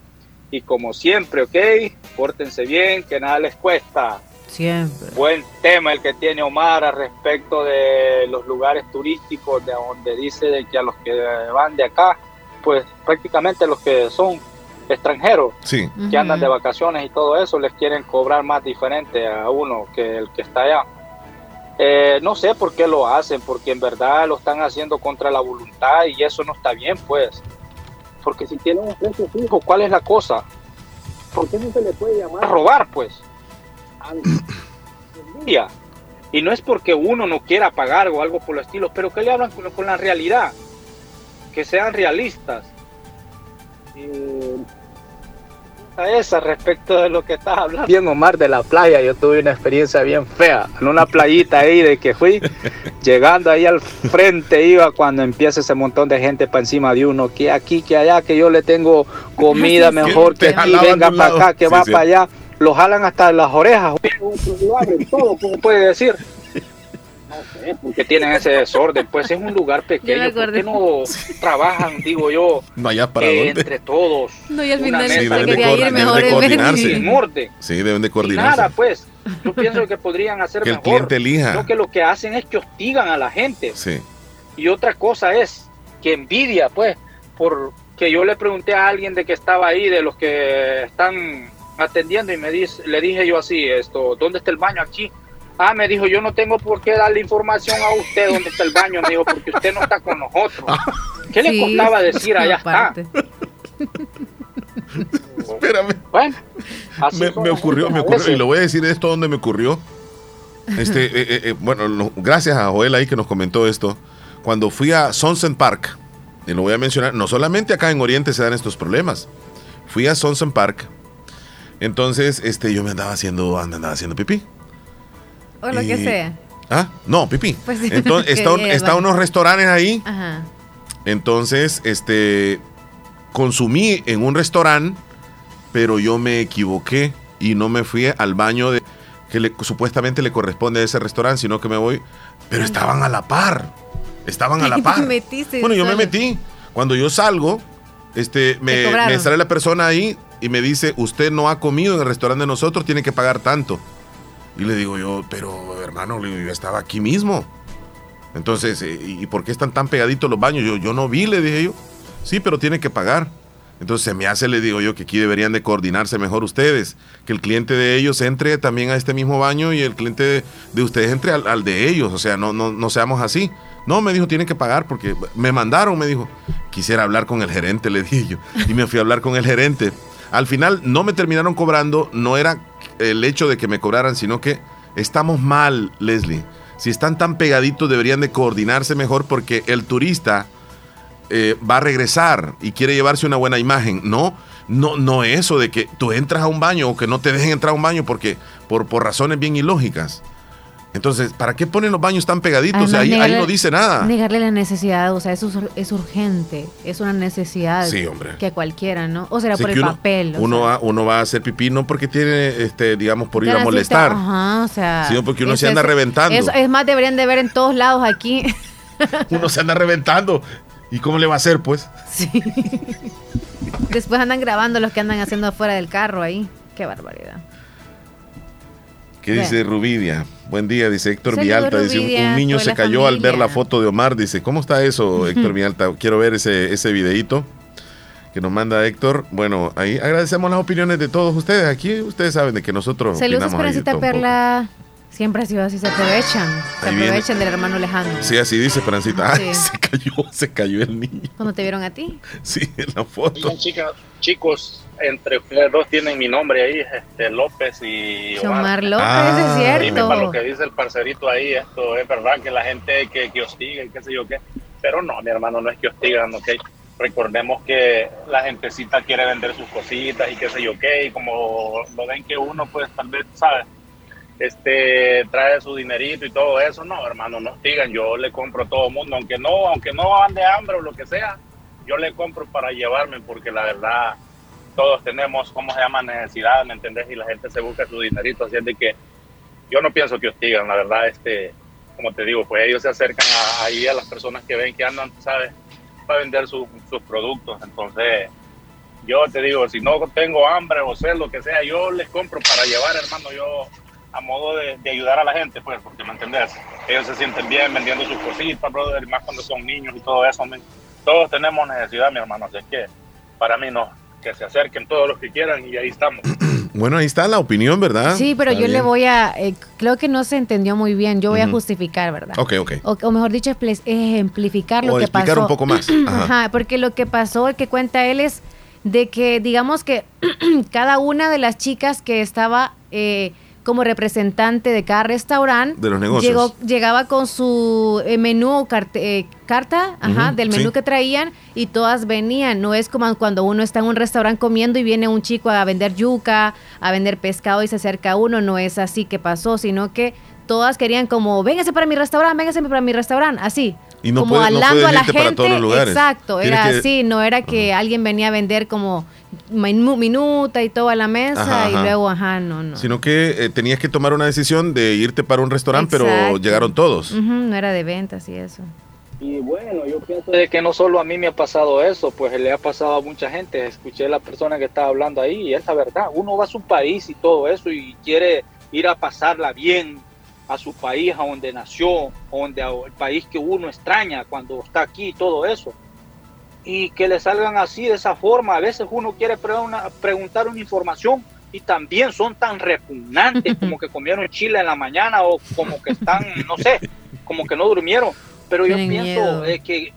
Y como siempre, ok, pórtense bien, que nada les cuesta. Siempre. Buen tema el que tiene Omar al respecto de los lugares turísticos, de donde dice de que a los que van de acá, pues prácticamente los que son extranjeros, Sí. que andan de vacaciones y todo eso, les quieren cobrar más diferente a uno que el que está allá. Eh, no sé por qué lo hacen, porque en verdad lo están haciendo contra la voluntad y eso no está bien, pues. Porque si tienen un precio fijo, ¿cuál es la cosa? ¿Por qué no se le puede llamar robar, pues? Y no es porque uno no quiera pagar o algo por el estilo, pero que le hablan con, con la realidad. Que sean realistas. Eh, a esa respecto de lo que estás hablando. Bien, Omar, de la playa, yo tuve una experiencia bien fea. En una playita ahí de que fui, llegando ahí al frente iba cuando empieza ese montón de gente para encima de uno, que aquí, que allá, que yo le tengo comida mejor, que aquí, venga para acá, que Sí, va sí. para allá. Lo jalan hasta las orejas. Lo abren todo, como puede decir. No sé, porque tienen ese desorden. Pues es un lugar pequeño. ¿Por qué no trabajan, digo yo, para eh, dónde. entre todos? No, y al final Sí, deben de, ir deben mejor de coordinarse. En orden. Sí, deben de Y coordinarse. nada, pues. Yo pienso que podrían hacer Que el mejor. cliente elija. Creo que lo que hacen es que hostigan a la gente. Sí. Y otra cosa es que envidia, pues, porque yo le pregunté a alguien de que estaba ahí, de los que están atendiendo, y me dice, le dije yo así, esto, ¿dónde está el baño aquí? Ah, me dijo, yo no tengo por qué darle información a usted dónde está el baño, me dijo, porque usted no está con nosotros. ¿Qué le Sí, costaba decir allá está? Espérame. Bueno, así me, ocurrió, me ocurrió, y lo voy a decir esto donde me ocurrió. Este, eh, eh, eh, bueno, no, gracias a Joel ahí que nos comentó esto. Cuando fui a Sunset Park, y lo voy a mencionar, no solamente acá en Oriente se dan estos problemas. Fui a Sunset Park. Entonces, este, yo me andaba haciendo, andaba haciendo pipí. O lo que sea. Ah, no, pipí. Pues sí, Entonces, está, un- está unos restaurantes ahí. Ajá. Entonces, este, consumí en un restaurante, pero yo me equivoqué y no me fui al baño de, que le- supuestamente le corresponde a ese restaurante, sino que me voy, pero estaban a la par, estaban a la par. metiste Bueno, yo me metí. Cuando yo salgo, este, me, me sale la persona ahí y me dice, usted no ha comido en el restaurante de nosotros, tiene que pagar tanto. Y le digo yo, pero hermano, yo estaba aquí mismo. Entonces, eh, ¿y por qué están tan pegaditos los baños? Yo, yo no vi, le dije yo. Sí, pero tiene que pagar. Entonces se me hace, le digo yo, que aquí deberían de coordinarse mejor ustedes. Que el cliente de ellos entre también a este mismo baño y el cliente de, de ustedes entre al, al de ellos. O sea, no, no, no seamos así. No, me dijo, tienen que pagar porque me mandaron, me dijo. Quisiera hablar con el gerente, le dije yo. Y me fui a hablar con el gerente. Al final no me terminaron cobrando, no era el hecho de que me cobraran, sino que estamos mal, Leslie. Si están tan pegaditos deberían de coordinarse mejor porque el turista eh, va a regresar y quiere llevarse una buena imagen. No, no, no eso de que tú entras a un baño o que no te dejen entrar a un baño porque por, por razones bien ilógicas. Entonces, ¿para qué ponen los baños tan pegaditos? Además, ahí, ahí negarle- no dice nada. Negarle la necesidad, o sea, eso es, ur- es urgente, es una necesidad Sí, hombre. que cualquiera, ¿no? O será por el uno, papel. o uno sea, va, uno va a hacer pipí no porque tiene, este, digamos, por ir a molestar. Ajá, o sea. Sino porque uno se anda es- reventando. eso- es más, deberían de ver en todos lados aquí. Uno se anda reventando. ¿Y cómo le va a hacer, pues? Sí. Después andan grabando los que andan haciendo afuera del carro ahí. Qué barbaridad. ¿Qué dice Rubidia? Buen día, dice Héctor Saludos, Vialta. Dice, un- un niño se cayó al ver la foto de Omar. Dice, ¿cómo está eso, Héctor Vialta? Quiero ver ese, ese videito que nos manda Héctor. Bueno, ahí agradecemos las opiniones de todos ustedes. Aquí ustedes saben de que nosotros Saludos, poco. Siempre ha sido así, se aprovechan. Se Ahí viene. aprovechan del hermano lejano. Sí, así dice. Ay, Sí. se cayó, se cayó el niño. Cuando te vieron a ti. Sí, en la foto. Oigan, chicas, chicos, entre ustedes dos tienen mi nombre ahí, este, López y Omar López, Ah. es Dime, para lo cierto. que dice el parcerito ahí, esto es verdad que la gente que, que hostiga y qué sé yo qué, pero no, mi hermano, no es que hostigan, ok. Recordemos que la gentecita quiere vender sus cositas y qué sé yo qué, y como lo ven que uno, pues tal vez, ¿sabes? Este, trae su dinerito y todo eso, no, hermano, no hostigan, yo le compro a todo mundo, aunque no, aunque no ande hambre o lo que sea, yo le compro para llevarme, porque la verdad, todos tenemos, ¿cómo se llama? Necesidad, ¿me entendés? Y la gente se busca su dinerito, así es de que yo no pienso que hostigan, la verdad, este, como te digo, pues ellos se acercan a- ahí a las personas que ven que andan, ¿sabes? Para vender su- sus productos, entonces yo te digo, si no tengo hambre o sé lo que sea, yo les compro para llevar, hermano, yo a modo de, de ayudar a la gente, pues, porque me entendés, ellos se sienten bien vendiendo sus cositas, brother, y más cuando son niños y todo eso, todos tenemos necesidad, mi hermano, así es que para mí no, que se acerquen todos los que quieran y ahí estamos. Bueno, ahí está la opinión, ¿verdad? Sí, pero Está yo le voy a. eh, creo que no se entendió muy bien. Yo voy a justificar, ¿verdad? Ok, ok. O, o mejor dicho, ejemplificar lo O que explicar pasó. un poco más. Ajá. Ajá, porque lo que pasó, el que cuenta él es de que, digamos que cada una de las chicas que estaba eh, como representante de cada restaurante De los negocios. llegó, llegaba con su eh, menú o carte- eh, carta ajá, del menú sí. que traían y todas venían. No es como cuando uno está en un restaurante comiendo y viene un chico a vender yuca, a vender pescado y se acerca a uno. No es así que pasó, sino que todas querían como, véngase para mi restaurante, véngase para mi restaurante, así. Y no como puede- no puede a la gente para todos los lugares. Exacto, era que- así, no era que alguien venía a vender como minuta y todo a la mesa Ajá, y ajá. luego, ajá, no, no. Sino que eh, tenías que tomar una decisión de irte para un restaurante, pero llegaron todos. No era de ventas y eso. Y bueno, yo pienso de que no solo a mí me ha pasado eso, pues le ha pasado a mucha gente. Escuché la persona que estaba hablando ahí y es la verdad. Uno va a su país y todo eso y quiere ir a pasarla bien a su país, a donde nació, a donde a- el país que uno extraña cuando está aquí y todo eso. Y que le salgan así de esa forma. A veces uno quiere pre- una- preguntar una información y también son tan repugnantes como que comieron chile en la mañana o como que están, no sé, como que no durmieron. Pero yo pienso eh, que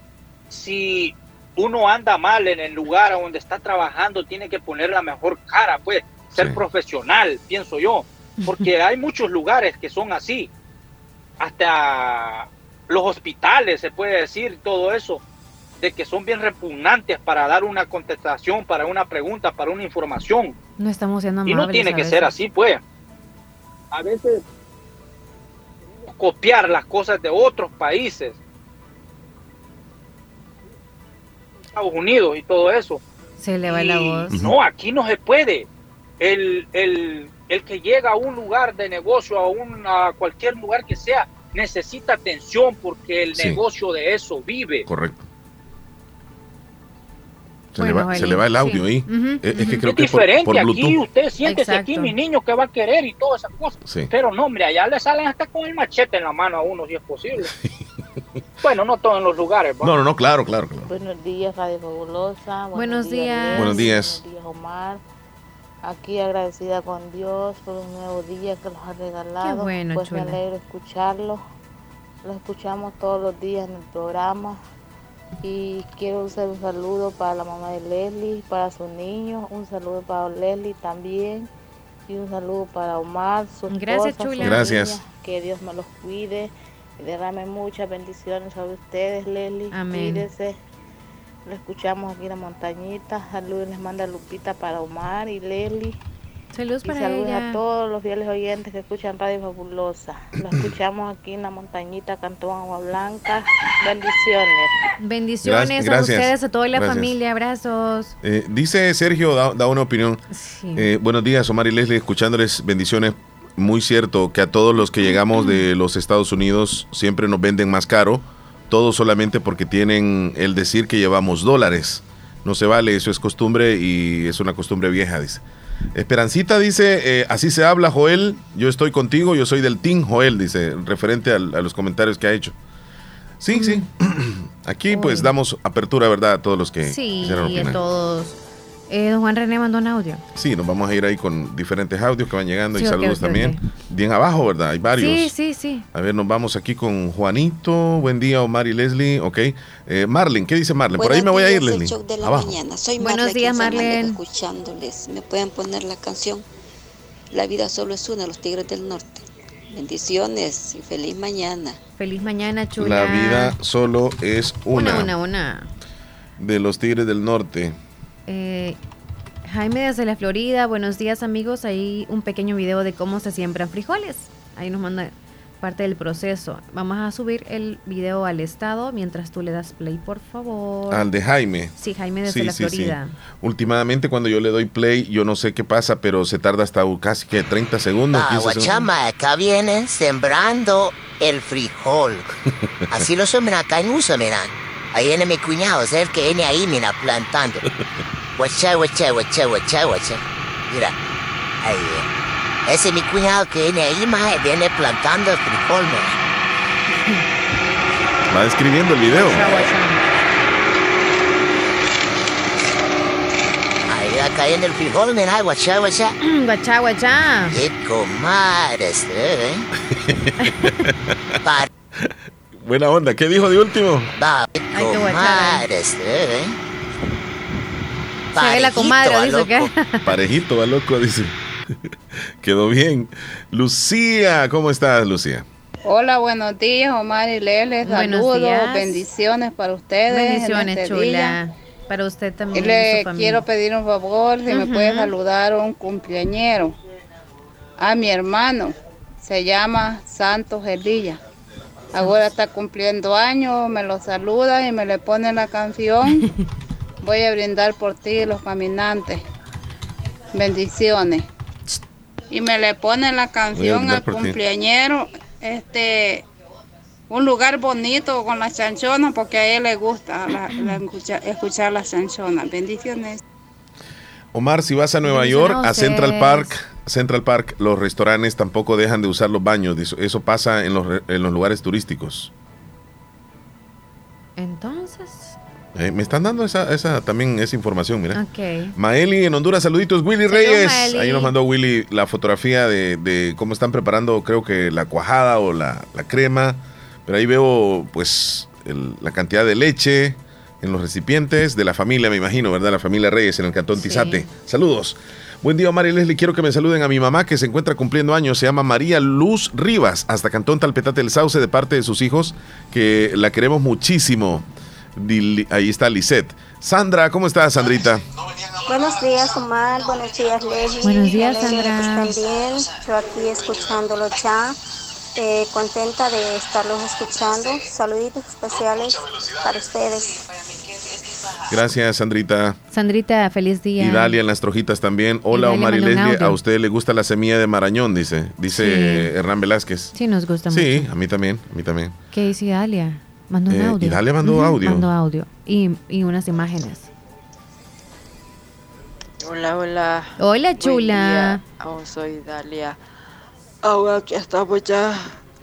si uno anda mal en el lugar a donde está trabajando, tiene que poner la mejor cara, pues, ser Sí. profesional, pienso yo. Porque hay muchos lugares que son así. Hasta los hospitales, se puede decir, todo eso, de que son bien repugnantes para dar una contestación, para una pregunta, para una información. No estamos siendo Y amables. no tiene que veces. ser así, pues. A veces copiar las cosas de otros países. Estados Unidos y todo eso. Se le va la Y voz. No, aquí no se puede. El, el, el que llega a un lugar de negocio, a, un, a cualquier lugar que sea, necesita atención porque el Sí. negocio de eso vive. Correcto. Se, Bueno, le va, se Joelín, le va el audio sí. ahí. Es que ujú. creo es que es por, diferente por aquí, Bluetooth. usted siéntese Exacto. aquí, mi niño, que va a querer y todas esas cosas. Sí. Pero no, hombre, allá le salen hasta con el machete en la mano a uno si es posible. bueno, no todos en los lugares. ¿va? No, no, no, claro, claro, claro. Buenos días, Radio Fabulosa. Buenos días. Buenos días. Buenos días, Omar. Aquí agradecida con Dios por un nuevo día que nos ha regalado. Qué bueno, pues chula. me alegro escucharlo. Lo escuchamos todos los días en el programa. Y quiero hacer un saludo para la mamá de Leslie, para sus niños. Un saludo para Leslie también. Y un saludo para Omar, su Gracias, esposa, chula. Gracias. Que Dios me los cuide y derrame muchas bendiciones sobre ustedes, Leslie. Amén. Cuídese. Lo escuchamos aquí en la montañita. Saludos les manda Lupita para Omar y Leslie. Saludos Y para saludos ella. a todos los fieles oyentes que escuchan Radio Fabulosa. Lo escuchamos aquí en la montañita Cantón Agua Blanca. Bendiciones. Bendiciones Gracias, a gracias. ustedes, a toda la Gracias. familia. Abrazos. Eh, dice Sergio, da, da una opinión. Eh, buenos días, Omar y Leslie, escuchándoles bendiciones. Muy cierto que a todos los que llegamos de los Estados Unidos siempre nos venden más caro, todo solamente porque tienen el decir que llevamos dólares. No se vale, eso es costumbre y es una costumbre vieja, dice. Esperancita dice, eh, así se habla, Joel, yo estoy contigo, yo soy del Team Joel, dice, referente al- a los comentarios que ha hecho. Sí, sí. Aquí pues damos apertura, ¿verdad? A todos los que Sí, quisieran a todos. Eh, don Juan René mandó un audio. Sí, nos vamos a ir ahí con diferentes audios que van llegando Sí, y saludos también. Bien abajo, ¿verdad? Hay varios. Sí, sí, sí. A ver, nos vamos aquí con Juanito. Buen día, Omar y Leslie. Ok. Eh, Marlen, ¿qué dice Marlen? Por ahí me voy a ir, Buenos Leslie. de la Abajo. mañana. Soy Buenos Marla, días, Marlen. escuchándoles. ¿Me pueden poner la canción? La vida solo es una, los Tigres del Norte. Bendiciones y feliz mañana. Feliz mañana, chula. La vida solo es una, Una, una, una. de los Tigres del Norte. Eh, Jaime desde la Florida, buenos días amigos. Ahí un pequeño video de cómo se siembran frijoles. Ahí nos manda parte del proceso. Vamos a subir el video al estado mientras tú le das play, por favor. Al de Jaime. Sí, Jaime desde Sí, la sí, sí. Florida. Últimamente cuando yo le doy play, yo no sé qué pasa, pero se tarda hasta casi que 30 segundos. Ah, 15 segundos. Guachama, acá vienen sembrando el frijol. Así lo son acá en USA, mira. Ahí viene mi cuñado, es el que viene ahí, mira, plantando. Guachá, guachá, guachá, guachá, guachá. Mira, ahí viene. Ese es mi cuñado que viene ahí, maje, viene plantando el frijol, mira. Va describiendo el video. Ahí acá viene el frijol, mira, guachá, guachá. guachá, guachá. Qué comadres, ¿eh? Buena onda. ¿Qué dijo de último? Va, qué guachara. comadres, ¿eh? Se ve la Parejito, comadre, va, dice que. Parejito, va loco, dice. Quedó bien. Lucía, ¿cómo estás, Lucía? Hola, buenos días, Omar y Lele. Buenos Saludos, días. bendiciones para ustedes. en Bendiciones, este chula. día. Para usted también. y le quiero pedir un favor, si me Ujú. puede saludar a un cumpleañero, a mi hermano, se llama Santos Elilla. Ahora está cumpliendo años, me lo saluda y me le pone la canción. Voy a brindar por ti, los caminantes. Bendiciones. Y me le pone la canción al ti. cumpleañero, este, un lugar bonito con las chanchonas, porque a él le gusta la- la escucha- escuchar las chanchonas. Bendiciones. Omar, si vas a Nueva York, a Central. Park, Central Park, los restaurantes tampoco dejan de usar los baños. Eso, eso pasa en los, en los lugares turísticos. Entonces, Eh, me están dando esa, esa también esa información, mira. ok. Maeli en Honduras, saluditos. Willy Reyes. Maeli. Ahí nos mandó Willy la fotografía de, de cómo están preparando, creo que la cuajada o la, la crema. Pero ahí veo, pues, el- la cantidad de leche en los recipientes de la familia, me imagino, ¿verdad? La familia Reyes en el cantón Tizate. Saludos. Buen día, Omar y Leslie. Quiero que me saluden a mi mamá que se encuentra cumpliendo años. Se llama María Luz Rivas, hasta Cantón Talpetate del Sauce, de parte de sus hijos, que la queremos muchísimo. Ahí está Lisette. Sandra, ¿cómo estás, Sandrita? Buenos días, Omar. Buenos días, Leslie. Buenos días, alegra Sandra. Yo aquí escuchándolo ya. Eh, contenta de estarlos escuchando. Saluditos especiales para ustedes. Gracias, Sandrita. Sandrita, feliz día. Y Dalia en las trojitas también. Hola, Dalia Omar y Leslie. A usted le gusta la semilla de marañón, dice. Dice Sí. Hernán Velázquez. Sí, nos gusta Sí, mucho. a mí también, a mí también. ¿Qué dice Dalia? Mandó un Eh, audio. y Dalia mandó Ujú, audio. Mandó audio. Y, y unas imágenes. Hola, hola. Hola, chula. Aún soy Dalia. Ahora aquí estamos ya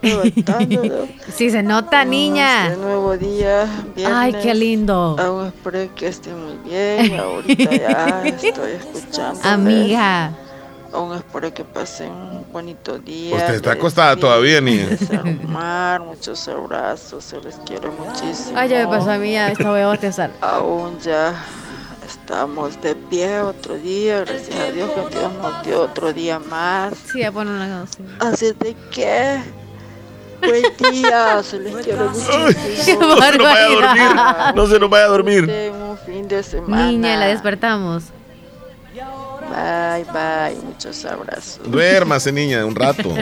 levantándonos. Sí, se nota, niña. Este nuevo día. Ay, qué viernes. lindo. Aún espero que esté muy bien. Ahorita ya estoy escuchando. Amiga. Aún espero que pasen un bonito día. Usted está acostada todavía, niña. desarmar, muchos abrazos, se les quiero muchísimo. Ay, ya me pasó a mí, ya esta voy a bostezar. Aún ya estamos de pie otro día, gracias a Dios que Dios nos dio otro día más. Sí, ya pone una canción. Así de que, buen día, se les quiero muchísimo. No se nos vaya a dormir. No se nos vaya a dormir. Ten un fin de semana. Niña, la despertamos. Bye. Bye, bye. Muchos abrazos. Duérmase, niña, un rato.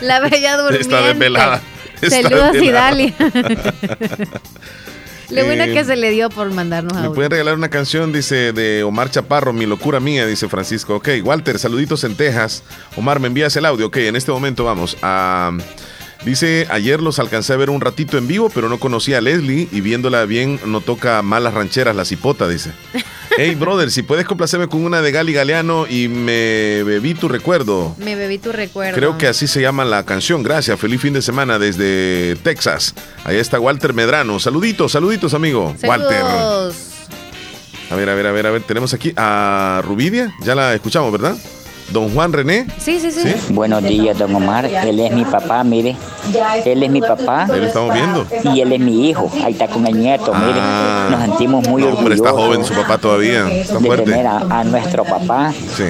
La bella durmiente. Está desvelada. Está Saludos. Idalia. Lo bueno Eh, que se le dio por mandarnos Me audio. pueden regalar una canción, dice, de Omar Chaparro, Mi locura mía, dice Francisco. Ok, Walter, saluditos en Texas. Omar, me envías el audio. Ok, en este momento vamos a... Dice, ayer los alcancé a ver un ratito en vivo, pero no conocía a Leslie y viéndola bien no toca malas rancheras la cipota, dice. Hey, brother, si puedes complacerme con una de Gali Galeano y me bebí tu recuerdo. Me bebí tu recuerdo. Creo que así se llama la canción. Gracias. Feliz fin de semana desde Texas. Ahí está Walter Medrano. Saluditos, saluditos, amigo. Walter. Saludos. A ver, a ver, a ver, a ver. Tenemos aquí a Rubidia. Ya la escuchamos, ¿verdad? Don Juan René. Sí, sí, sí. Buenos días, don Omar. Él es mi papá, mire. Él es mi papá. Ahí lo estamos viendo. Y él es mi hijo. Ahí está con el nieto, mire. Nos sentimos muy No, hombre, está orgullosos joven su papá todavía. Está de tener a, a nuestro papá, Sí.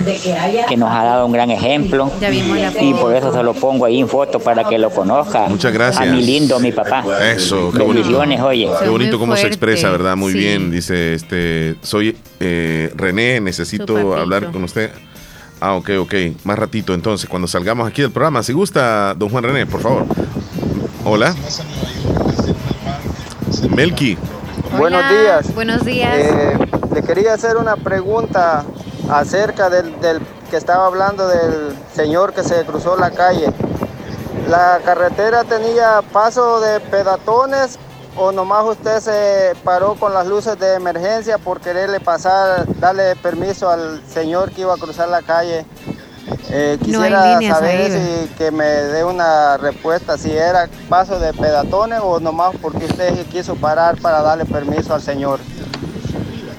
que nos ha dado un gran ejemplo. Ya vimos la Y por eso se lo pongo ahí en foto para que lo conozca. Muchas gracias. A mi lindo, mi papá. Eso, qué bonito. Oye. Qué bonito cómo se expresa, ¿verdad? Muy Sí. bien. Dice, este, soy eh, René, necesito hablar con usted. Ah, ok, ok. Más ratito entonces, cuando salgamos aquí del programa. Si gusta, don Juan René, por favor. Hola. Melky. Buenos días. Buenos días. Eh, le quería hacer una pregunta acerca del, del que estaba hablando del señor que se cruzó la calle. ¿La carretera tenía paso de peatones o nomás usted se paró con las luces de emergencia por quererle pasar, darle permiso al señor que iba a cruzar la calle? Eh, quisiera saber si que me dé una respuesta si era paso de peatones o nomás porque usted quiso parar para darle permiso al señor.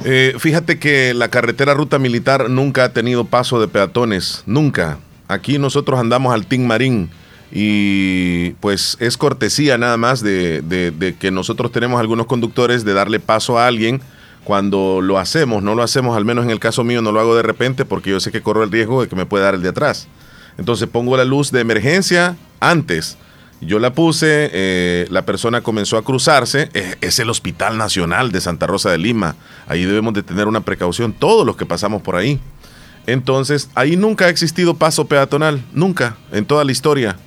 Eh, fíjate que la carretera ruta militar nunca ha tenido paso de peatones, nunca. Aquí nosotros andamos al Team Marín y pues es cortesía nada más de, que nosotros tenemos algunos conductores de darle paso a alguien cuando lo hacemos. No lo hacemos, al menos en el caso mío, no lo hago de repente porque yo sé que corro el riesgo de que me pueda dar el de atrás. Entonces pongo la luz de emergencia antes. Yo la puse, eh, la persona comenzó a cruzarse. Es, es el Hospital Nacional de Santa Rosa de Lima. Ahí debemos de tener una precaución todos los que pasamos por ahí. Entonces, ahí nunca ha existido paso peatonal, nunca, en toda la historia.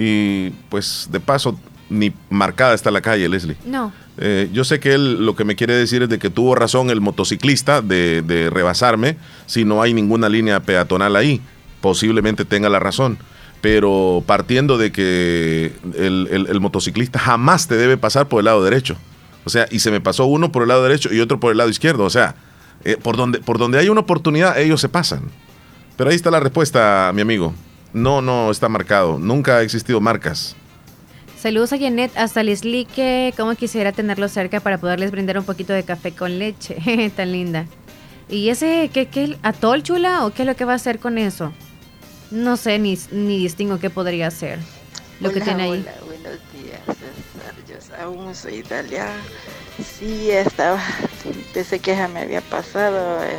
Y pues de paso, ni marcada está la calle, Leslie. No. Eh, yo sé que él lo que me quiere decir es de que tuvo razón el motociclista de, de rebasarme si no hay ninguna línea peatonal ahí. Posiblemente tenga la razón. Pero partiendo de que el, el- el motociclista jamás te debe pasar por el lado derecho. O sea, y se me pasó uno por el lado derecho y otro por el lado izquierdo. O sea, eh, por, donde, por donde hay una oportunidad, ellos se pasan. Pero ahí está la respuesta, mi amigo. No, no está marcado. Nunca ha existido marcas. Saludos a Janet, hasta Leslie, que como quisiera tenerlo cerca para poderles brindar un poquito de café con leche. Tan linda. ¿Y ese qué, qué atol chula o qué es lo que va a hacer con eso? No sé, ni, ni distingo qué podría hacer. Lo que tiene ahí. Hola, buenos días, César. Yo aún soy italiana. Sí, estaba. Pensé que ya me había pasado. eh,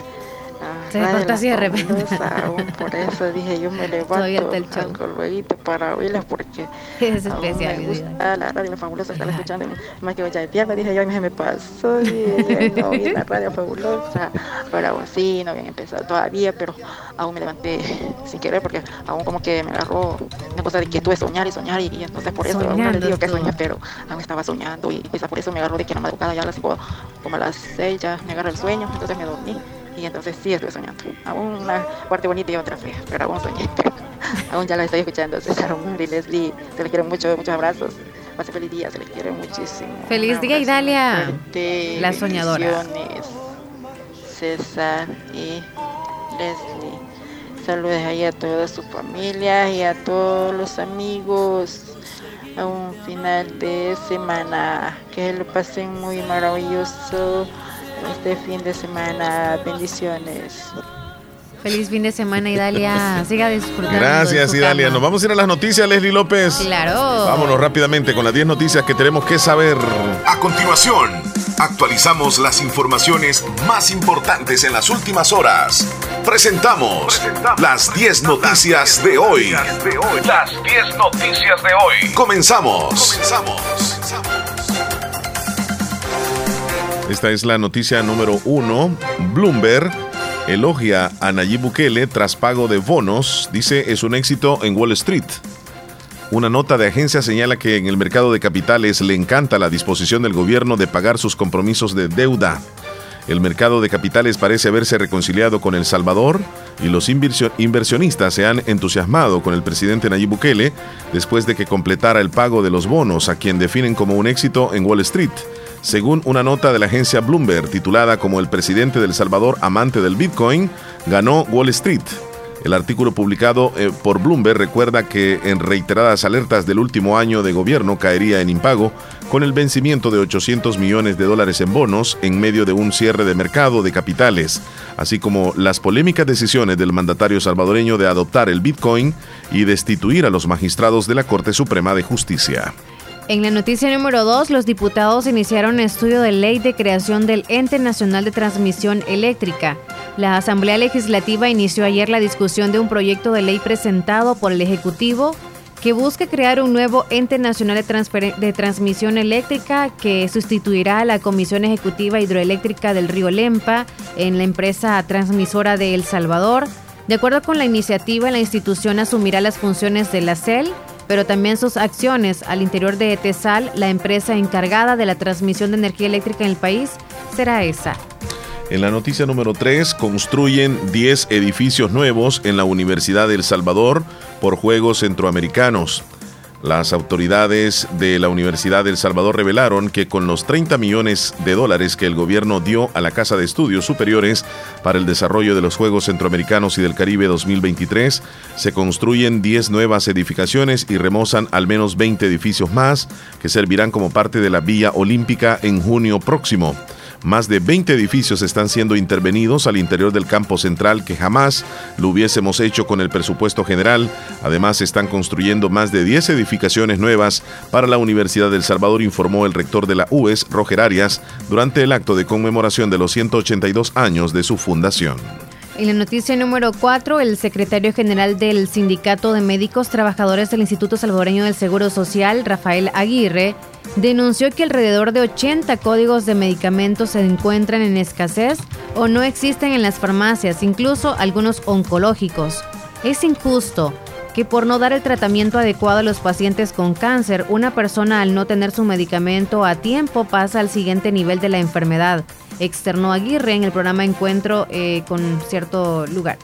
Se La así de repente. Aún por eso dije yo me levanto algo luego para oírlas porque Es aún me especial. gusta la radio La Fabulosa estar escuchando más que ya despierta dije yo me, me pasó dije, no la radio fabulosa pero aún sí no habían empezado todavía pero aún me levanté sin querer porque aún como que me agarró una cosa de que estuve soñar y soñar y, y entonces por eso aún no Soñando digo que soñé pero aún estaba soñando y quizá por eso me agarró de que en la madrugada ya a las cinco, como a las seis ya me agarra el sueño entonces me dormí y entonces sí estuve soñando aún una parte bonita y otra fea pero aún soñé aún ya la estoy escuchando César Omar y Leslie se les quiere mucho muchos abrazos pase feliz día se les quiere muchísimo Feliz día, Idalia. La soñadora. César y Leslie. Saludos ahí a toda su familia y a todos los amigos. A un final de semana. Que lo pasen muy maravilloso este fin de semana. Bendiciones. Feliz fin de semana, Idalia. Siga disfrutando. de Gracias, Idalia. cama. Nos vamos a ir a las noticias, Leslie López. Claro. Vámonos rápidamente con las 10 noticias que tenemos que saber. A continuación, actualizamos las informaciones más importantes en las últimas horas. Presentamos las 10 noticias de hoy. Las 10 noticias de hoy. Comenzamos. Esta es la noticia número uno. Bloomberg elogia a Nayib Bukele tras pago de bonos. Dice es un éxito en Wall Street. Una nota de agencia señala que en el mercado de capitales le encanta la disposición del gobierno de pagar sus compromisos de deuda. El mercado de capitales parece haberse reconciliado con El Salvador y los inversio- inversionistas se han entusiasmado con el presidente Nayib Bukele después de que completara el pago de los bonos, a quien definen como un éxito en Wall Street. Según una nota de la agencia Bloomberg titulada como El presidente de El Salvador amante del Bitcoin, ganó Wall Street. El artículo publicado eh, por Bloomberg recuerda que en reiteradas alertas del último año de gobierno caería en impago con el vencimiento de 800 millones de dólares en bonos en medio de un cierre de mercado de capitales, así como las polémicas decisiones del mandatario salvadoreño de adoptar el Bitcoin y destituir a los magistrados de la Corte Suprema de Justicia. En la noticia número 2, los diputados iniciaron estudio de ley de creación del Ente Nacional de Transmisión Eléctrica. La Asamblea Legislativa inició ayer la discusión de un proyecto de ley presentado por el Ejecutivo que busca crear un nuevo ente nacional de, de transmisión eléctrica que sustituirá a la Comisión Ejecutiva Hidroeléctrica del Río Lempa en la empresa transmisora de El Salvador. De acuerdo con la iniciativa, la institución asumirá las funciones de la CEL, pero también sus acciones al interior de ETESAL, la empresa encargada de la transmisión de energía eléctrica en el país, será esa. En la noticia número 3, construyen 10 edificios nuevos en la Universidad de Salvador por Juegos Centroamericanos. Las autoridades de la Universidad de El Salvador revelaron que con los 30 millones de dólares que el gobierno dio a la Casa de Estudios Superiores para el desarrollo de los Juegos Centroamericanos y del Caribe 2023, se construyen 10 nuevas edificaciones y remozan al menos 20 edificios más que servirán como parte de la Vía Olímpica en junio próximo. Más de 20 edificios están siendo intervenidos al interior del campo central que jamás lo hubiésemos hecho con el presupuesto general. Además, están construyendo más de 10 edificaciones nuevas para la Universidad del Salvador, informó el rector de la UES, Roger Arias, durante el acto de conmemoración de los 182 años de su fundación. En la noticia número 4, el secretario general del Sindicato de Médicos Trabajadores del Instituto Salvadoreño del Seguro Social, Rafael Aguirre, denunció que alrededor de 80 códigos de medicamentos se encuentran en escasez o no existen en las farmacias, incluso algunos oncológicos. Es injusto que por no dar el tratamiento adecuado a los pacientes con cáncer, una persona al no tener su medicamento a tiempo pasa al siguiente nivel de la enfermedad, externó Aguirre en el programa Encuentro eh, con cierto lugar.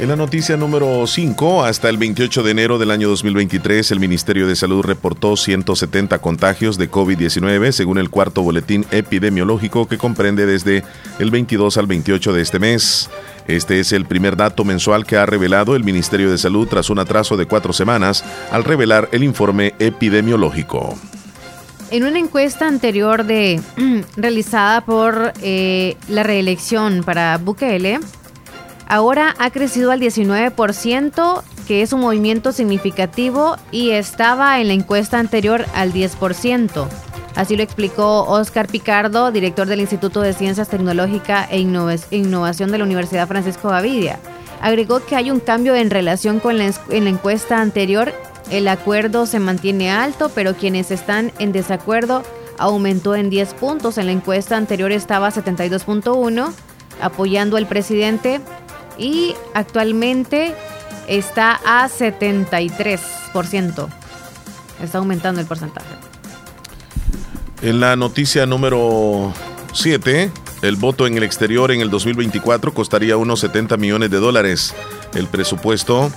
En la noticia número 5, hasta el 28 de enero del año 2023, el Ministerio de Salud reportó 170 contagios de COVID-19, según el cuarto boletín epidemiológico que comprende desde el 22 al 28 de este mes. Este es el primer dato mensual que ha revelado el Ministerio de Salud tras un atraso de cuatro semanas al revelar el informe epidemiológico. En una encuesta anterior de realizada por eh, la reelección para Bukele, ahora ha crecido al 19%, que es un movimiento significativo y estaba en la encuesta anterior al 10%. Así lo explicó Oscar Picardo, director del Instituto de Ciencias Tecnológicas e Innova- Innovación de la Universidad Francisco Gavidia. Agregó que hay un cambio en relación con la, la encuesta anterior. El acuerdo se mantiene alto, pero quienes están en desacuerdo aumentó en 10 puntos. En la encuesta anterior estaba 72.1, apoyando al presidente y actualmente está a 73%. Está aumentando el porcentaje. En la noticia número 7, el voto en el exterior en el 2024 costaría unos 70 millones de dólares. El presupuesto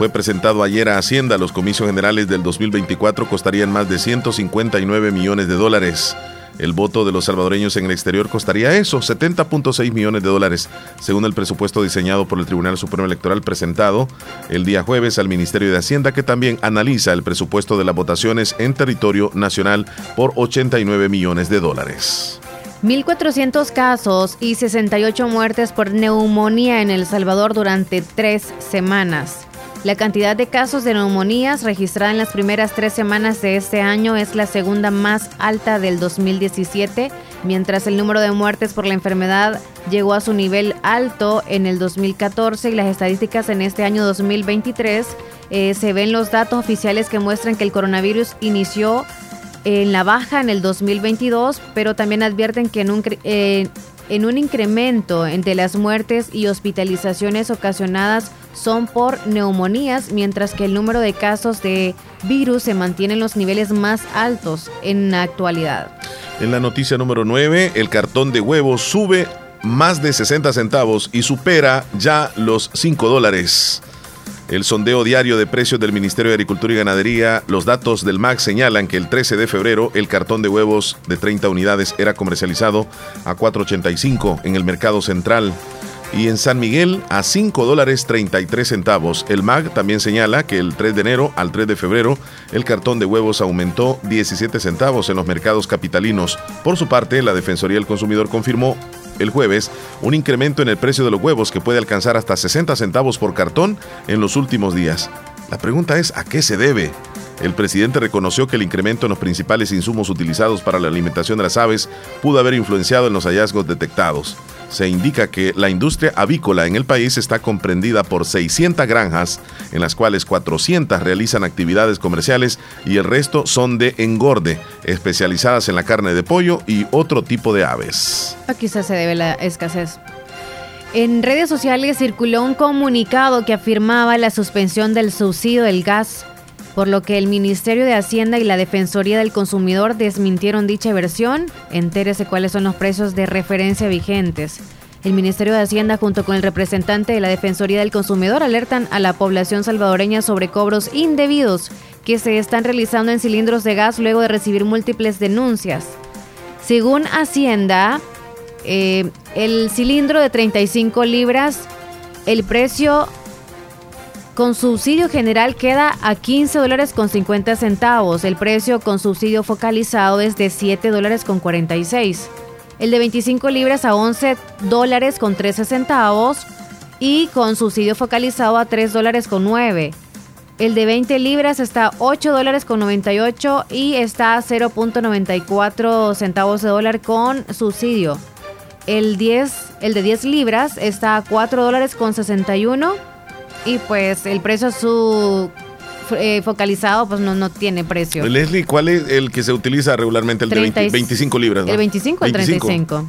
fue presentado ayer a Hacienda. Los comicios generales del 2024 costarían más de 159 millones de dólares. El voto de los salvadoreños en el exterior costaría eso, 70.6 millones de dólares, según el presupuesto diseñado por el Tribunal Supremo Electoral presentado el día jueves al Ministerio de Hacienda, que también analiza el presupuesto de las votaciones en territorio nacional por 89 millones de dólares. 1.400 casos y 68 muertes por neumonía en El Salvador durante tres semanas. La cantidad de casos de neumonías registrada en las primeras tres semanas de este año es la segunda más alta del 2017, mientras el número de muertes por la enfermedad llegó a su nivel alto en el 2014 y las estadísticas en este año 2023 eh, se ven los datos oficiales que muestran que el coronavirus inició en la baja en el 2022, pero también advierten que en un, eh, en un incremento entre las muertes y hospitalizaciones ocasionadas son por neumonías, mientras que el número de casos de virus se mantiene en los niveles más altos en la actualidad. En la noticia número 9, el cartón de huevos sube más de 60 centavos y supera ya los 5 dólares. El sondeo diario de precios del Ministerio de Agricultura y Ganadería, los datos del MAC señalan que el 13 de febrero el cartón de huevos de 30 unidades era comercializado a 4.85 en el mercado central y en San Miguel a 5 dólares 33 centavos. El MAG también señala que el 3 de enero al 3 de febrero el cartón de huevos aumentó 17 centavos en los mercados capitalinos. Por su parte, la Defensoría del Consumidor confirmó el jueves un incremento en el precio de los huevos que puede alcanzar hasta 60 centavos por cartón en los últimos días. La pregunta es, ¿a qué se debe? El presidente reconoció que el incremento en los principales insumos utilizados para la alimentación de las aves pudo haber influenciado en los hallazgos detectados. Se indica que la industria avícola en el país está comprendida por 600 granjas, en las cuales 400 realizan actividades comerciales y el resto son de engorde, especializadas en la carne de pollo y otro tipo de aves. A quizás se debe la escasez. En redes sociales circuló un comunicado que afirmaba la suspensión del subsidio del gas, por lo que el Ministerio de Hacienda y la Defensoría del Consumidor desmintieron dicha versión. Entérese cuáles son los precios de referencia vigentes. El Ministerio de Hacienda junto con el representante de la Defensoría del Consumidor alertan a la población salvadoreña sobre cobros indebidos que se están realizando en cilindros de gas luego de recibir múltiples denuncias. Según Hacienda, eh, el cilindro de 35 libras, el precio con subsidio general queda a 15 dólares con 50 centavos. El precio con subsidio focalizado es de 7 dólares con 46. El de 25 libras a 11 dólares con 13 centavos y con subsidio focalizado a 3 dólares con 9. El de 20 libras está a 8 dólares con 98 y está a 0.94 centavos de dólar con subsidio. El, 10, el de 10 libras está a 4 dólares con 61 y pues el precio su eh, focalizado pues no, no tiene precio. Leslie, ¿cuál es el que se utiliza regularmente? El de 20 Treinta y- 25 libras. ¿no? El 25 o el 35.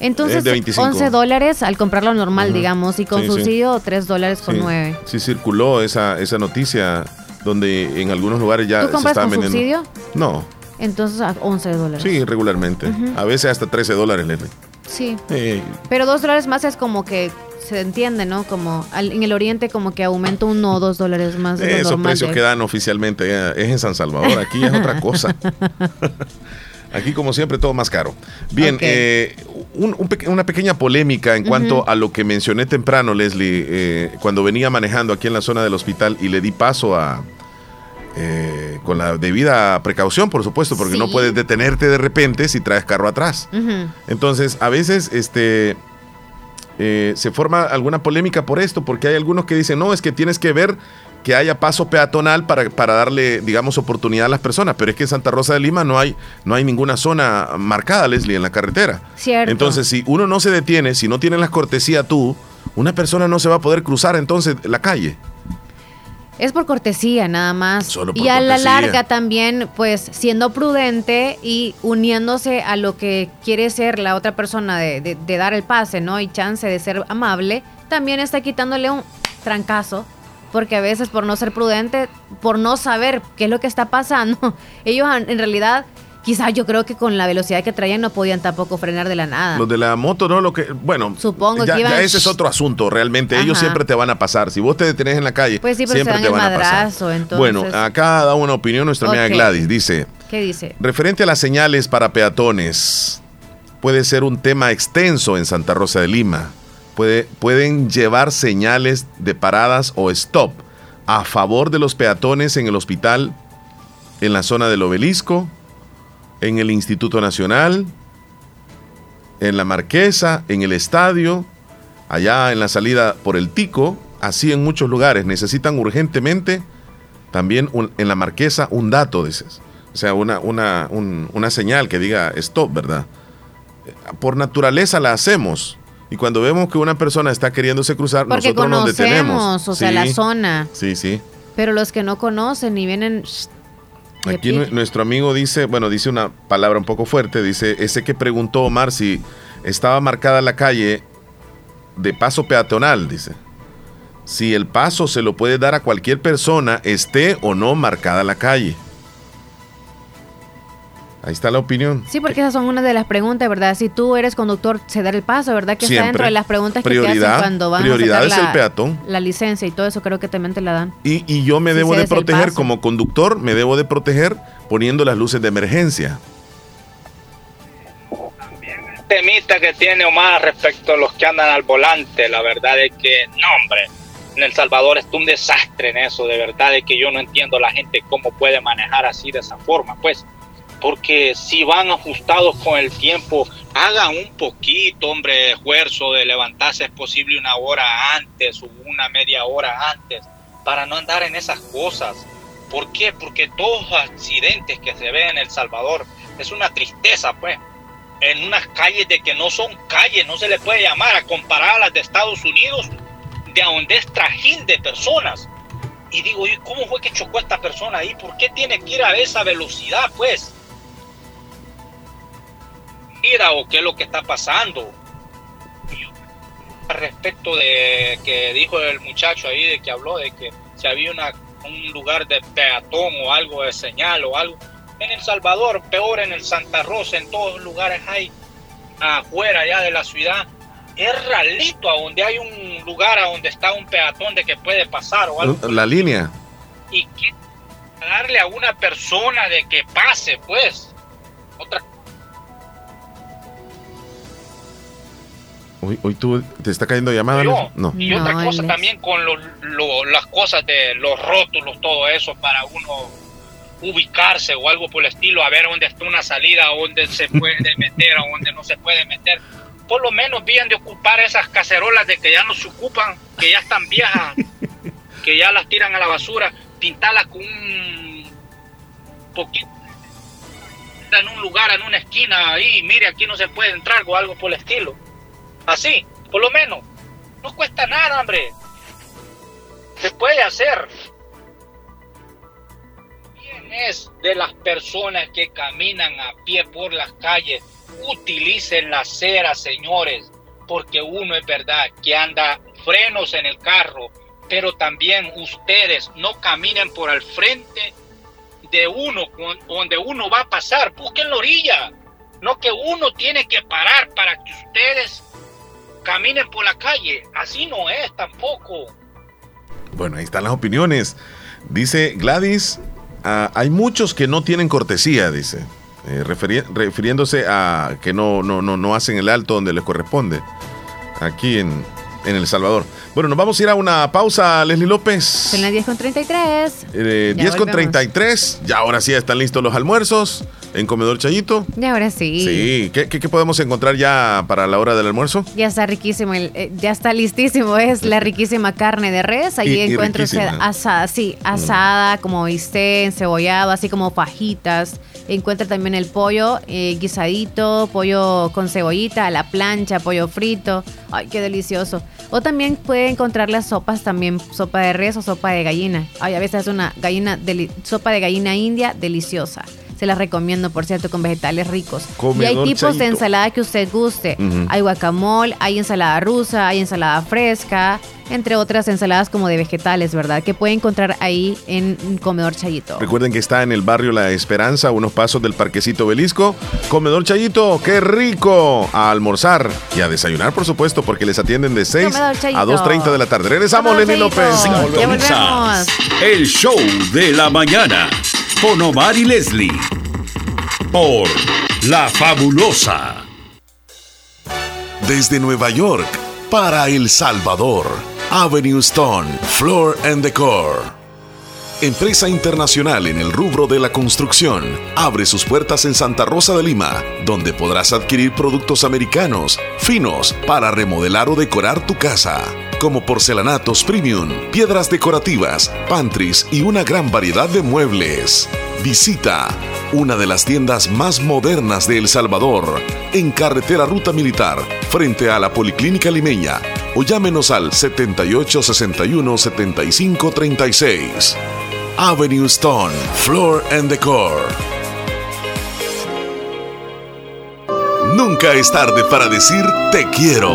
Entonces, Es de 25. 11 dólares al comprarlo normal, Ujú. digamos, y con Sí, sí. subsidio 3 dólares con Sí. 9. Sí circuló esa, esa noticia donde en algunos lugares ya ¿Tú se compras estaban con vendiendo. subsidio? No, Entonces a 11 dólares. sí, regularmente. Ujú. A veces hasta 13 dólares, Leslie. Sí. Eh, Pero 2 dólares más es como que se entiende, ¿no? Como al- en el oriente como que aumenta uno o 2 dólares más de esos normal precios de- que dan oficialmente eh, es en San Salvador. Aquí es otra cosa. Aquí, como siempre, todo más caro. Bien, eh, un- un una pequeña polémica en cuanto a lo que mencioné temprano, Leslie, eh, cuando venía manejando aquí en la zona del hospital y le di paso a... eh, con la debida precaución, por supuesto, porque no puedes detenerte de repente si traes carro atrás. Entonces, a veces este, eh, se forma alguna polémica por esto, porque hay algunos que dicen, no, es que tienes que ver que haya paso peatonal para, para darle, digamos, oportunidad a las personas. Pero es que en Santa Rosa de Lima no hay, no hay ninguna zona marcada, Leslie, en la carretera. Cierto. Entonces, si uno no se detiene, si no tienes las cortesías tú, una persona no se va a poder cruzar entonces la calle. Es por cortesía nada más. Solo por y a la larga también, pues siendo prudente y uniéndose a lo que quiere ser la otra persona de, de- de dar el pase, ¿no? Y chance de ser amable, también está quitándole un trancazo. Porque a veces por no ser prudente, por no saber qué es lo que está pasando, ellos en realidad, quizás yo creo que con la velocidad que traían no podían tampoco frenar de la nada. Los de la moto, ¿no? Lo que, bueno. Supongo ya, que iban- ya ese es otro asunto, realmente. Ellos Ajá. siempre te van a pasar. Si vos te detenés en la calle, Pues sí, pero se siempre dan te el van a pasar. entonces. Bueno, acá da una opinión nuestra amiga. Gladys. Dice, ¿Qué dice? referente a las señales para peatones, puede ser un tema extenso en Santa Rosa de Lima. Puede, pueden llevar señales de paradas o stop a favor de los peatones en el hospital, en la zona del obelisco, en el Instituto Nacional, en la Marquesa, en el estadio, allá en la salida por el Tico, así en muchos lugares. Necesitan urgentemente también un- en la Marquesa un dato, dices. O sea, una, una, un- una señal que diga stop, ¿verdad? Por naturaleza la hacemos. Y cuando vemos que una persona está queriéndose cruzar, Porque nosotros nos detenemos. o sea, Sí, la zona. Sí, sí. Pero los que no conocen y vienen... Aquí nuestro amigo dice, bueno, dice una palabra un poco fuerte, dice, ese que preguntó Omar si estaba marcada la calle de paso peatonal, dice. Si el paso se lo puede dar a cualquier persona, esté o no marcada la calle. Ahí está la opinión. Sí, porque esas son una de las preguntas, ¿verdad? Si tú eres conductor, ceder el paso, ¿verdad? Que está dentro de las preguntas que te Prioridad- hacen cuando van prioridad a es sacar el peatón. la licencia y todo eso, creo que también te la dan. Y, y yo me Si debo de el proteger como conductor, me debo de proteger poniendo las luces de emergencia. temita que tiene Omar respecto a los que andan al volante, la verdad es que, no hombre, en El Salvador está un desastre en eso, de verdad es que yo no entiendo la gente cómo puede manejar así de esa forma, pues, porque si van ajustados con el tiempo, hagan un poquito, hombre, de esfuerzo de levantarse es posible una hora antes o una media hora antes, para no andar en esas cosas. ¿Por qué? Porque todos los accidentes que se ven en El Salvador es una tristeza, pues en unas calles de que no son calles, no se le puede llamar a comparar a las de Estados Unidos, de donde es trajín de personas. Y digo, ¿y cómo fue que chocó esta persona ahí? ¿Por qué tiene que ir a esa velocidad, pues? Mira, o qué es lo que está pasando. Respecto de que dijo el muchacho ahí, de que habló de que si había una, un lugar de peatón o algo de señal o algo, en El Salvador, peor en el Santa Rosa, en todos los lugares hay afuera ya de la ciudad. Es ralito a donde hay un lugar a donde está un peatón de que puede pasar o algo. La línea. Y que darle a una persona de que pase, pues. Otra Hoy, hoy tú te está cayendo llamada. Yo? No. Y otra cosa también con lo- lo- las cosas de los rótulos, todo eso, para uno ubicarse o algo por el estilo, a ver dónde está una salida, dónde se puede meter o dónde no se puede meter. Por lo menos bien de ocupar esas cacerolas de que ya no se ocupan, que ya están viejas, que ya las tiran a la basura, pintarlas con un poquito en un lugar, en una esquina, ahí, mire, aquí no se puede entrar o algo por el estilo. Así, por lo menos. No cuesta nada, hombre. Se puede hacer. Bien es de las personas que caminan a pie por las calles. Utilicen la acera, señores. Porque uno es verdad que anda frenos en el carro. Pero también ustedes no caminen por al frente de uno, donde uno va a pasar. Busquen la orilla. No que uno tiene que parar para que ustedes caminen por la calle. Así no es tampoco. Bueno, ahí están las opiniones. Dice Gladys, ah, hay muchos que no tienen cortesía, dice. Eh, referi- refiriéndose a que no, no, no, no hacen el alto donde les corresponde. Aquí en, en El Salvador. Bueno, nos vamos a ir a una pausa, Leslie López. Son las 10 con 33. Eh, Ya 10 con volvemos. 33. Ya ahora sí están listos los almuerzos en Comedor Chayito. Y ahora sí. Sí. ¿Qué, qué, qué podemos encontrar ya para la hora del almuerzo? Ya está riquísimo, el- eh, ya está listísimo, es la riquísima carne de res. Y encuentra usted asada, sí, asada, como bistec, encebollado, así como fajitas. Encuentra también el pollo eh, guisadito, pollo con cebollita, a la plancha, pollo frito. Ay, qué delicioso. O también puede encontrar las sopas también, sopa de res o sopa de gallina. Ay, a veces es una gallina, sopa de gallina india deliciosa. Se las recomiendo, por cierto, con vegetales ricos. y hay tipos de ensalada que usted guste. Hay guacamole, hay ensalada rusa, hay ensalada fresca, entre otras ensaladas como de vegetales, ¿verdad? Que puede encontrar ahí en Comedor Chayito. Recuerden que está en el barrio La Esperanza, a unos pasos del Parquecito Belisco. Comedor Chayito, qué rico. A almorzar y a desayunar, por supuesto, porque les atienden de 6 Comedor Chayito. a 2.30 de la tarde. Regresamos, Comedor Lenny López. Chayito. Sintonizas el show de la mañana con Omar y Leslie por La Fabulosa. Desde Nueva York para El Salvador, Avenue Stone, Floor and Decor. Empresa internacional en el rubro de la construcción, abre sus puertas en Santa Rosa de Lima, donde podrás adquirir productos americanos, finos, para remodelar o decorar tu casa, como porcelanatos premium, piedras decorativas, pantries y una gran variedad de muebles. Visita una de las tiendas más modernas de El Salvador, en carretera Ruta Militar, frente a la Policlínica Limeña, o llámenos al 7861-7536. Avenue Stone, Floor and Decor. Nunca es tarde para decir te quiero.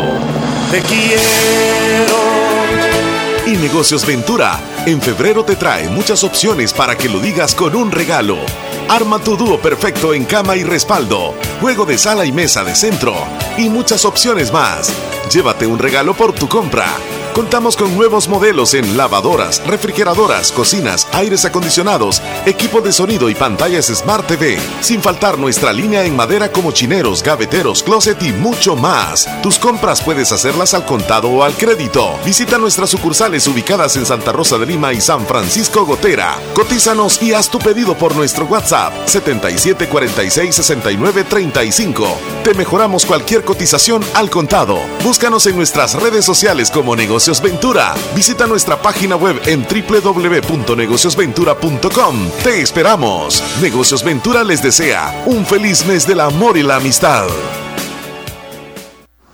Te quiero. Y Negocios Ventura, en febrero te trae muchas opciones para que lo digas con un regalo. Arma tu dúo perfecto en cama y respaldo, juego de sala y mesa de centro y muchas opciones más. Llévate un regalo por tu compra. Contamos con nuevos modelos en lavadoras, refrigeradoras, cocinas, aires acondicionados, equipo de sonido y pantallas Smart TV. Sin faltar nuestra línea en madera como chineros, gaveteros, closet y mucho más. Tus compras puedes hacerlas al contado o al crédito. Visita nuestras sucursales ubicadas en Santa Rosa de Lima y San Francisco Gotera. Cotízanos y haz tu pedido por nuestro WhatsApp 77466935. Te mejoramos cualquier cotización al contado. Búscanos en nuestras redes sociales como Negocios Ventura. Visita nuestra página web en www.negociosventura.com. Te esperamos. Negocios Ventura les desea un feliz mes del amor y la amistad.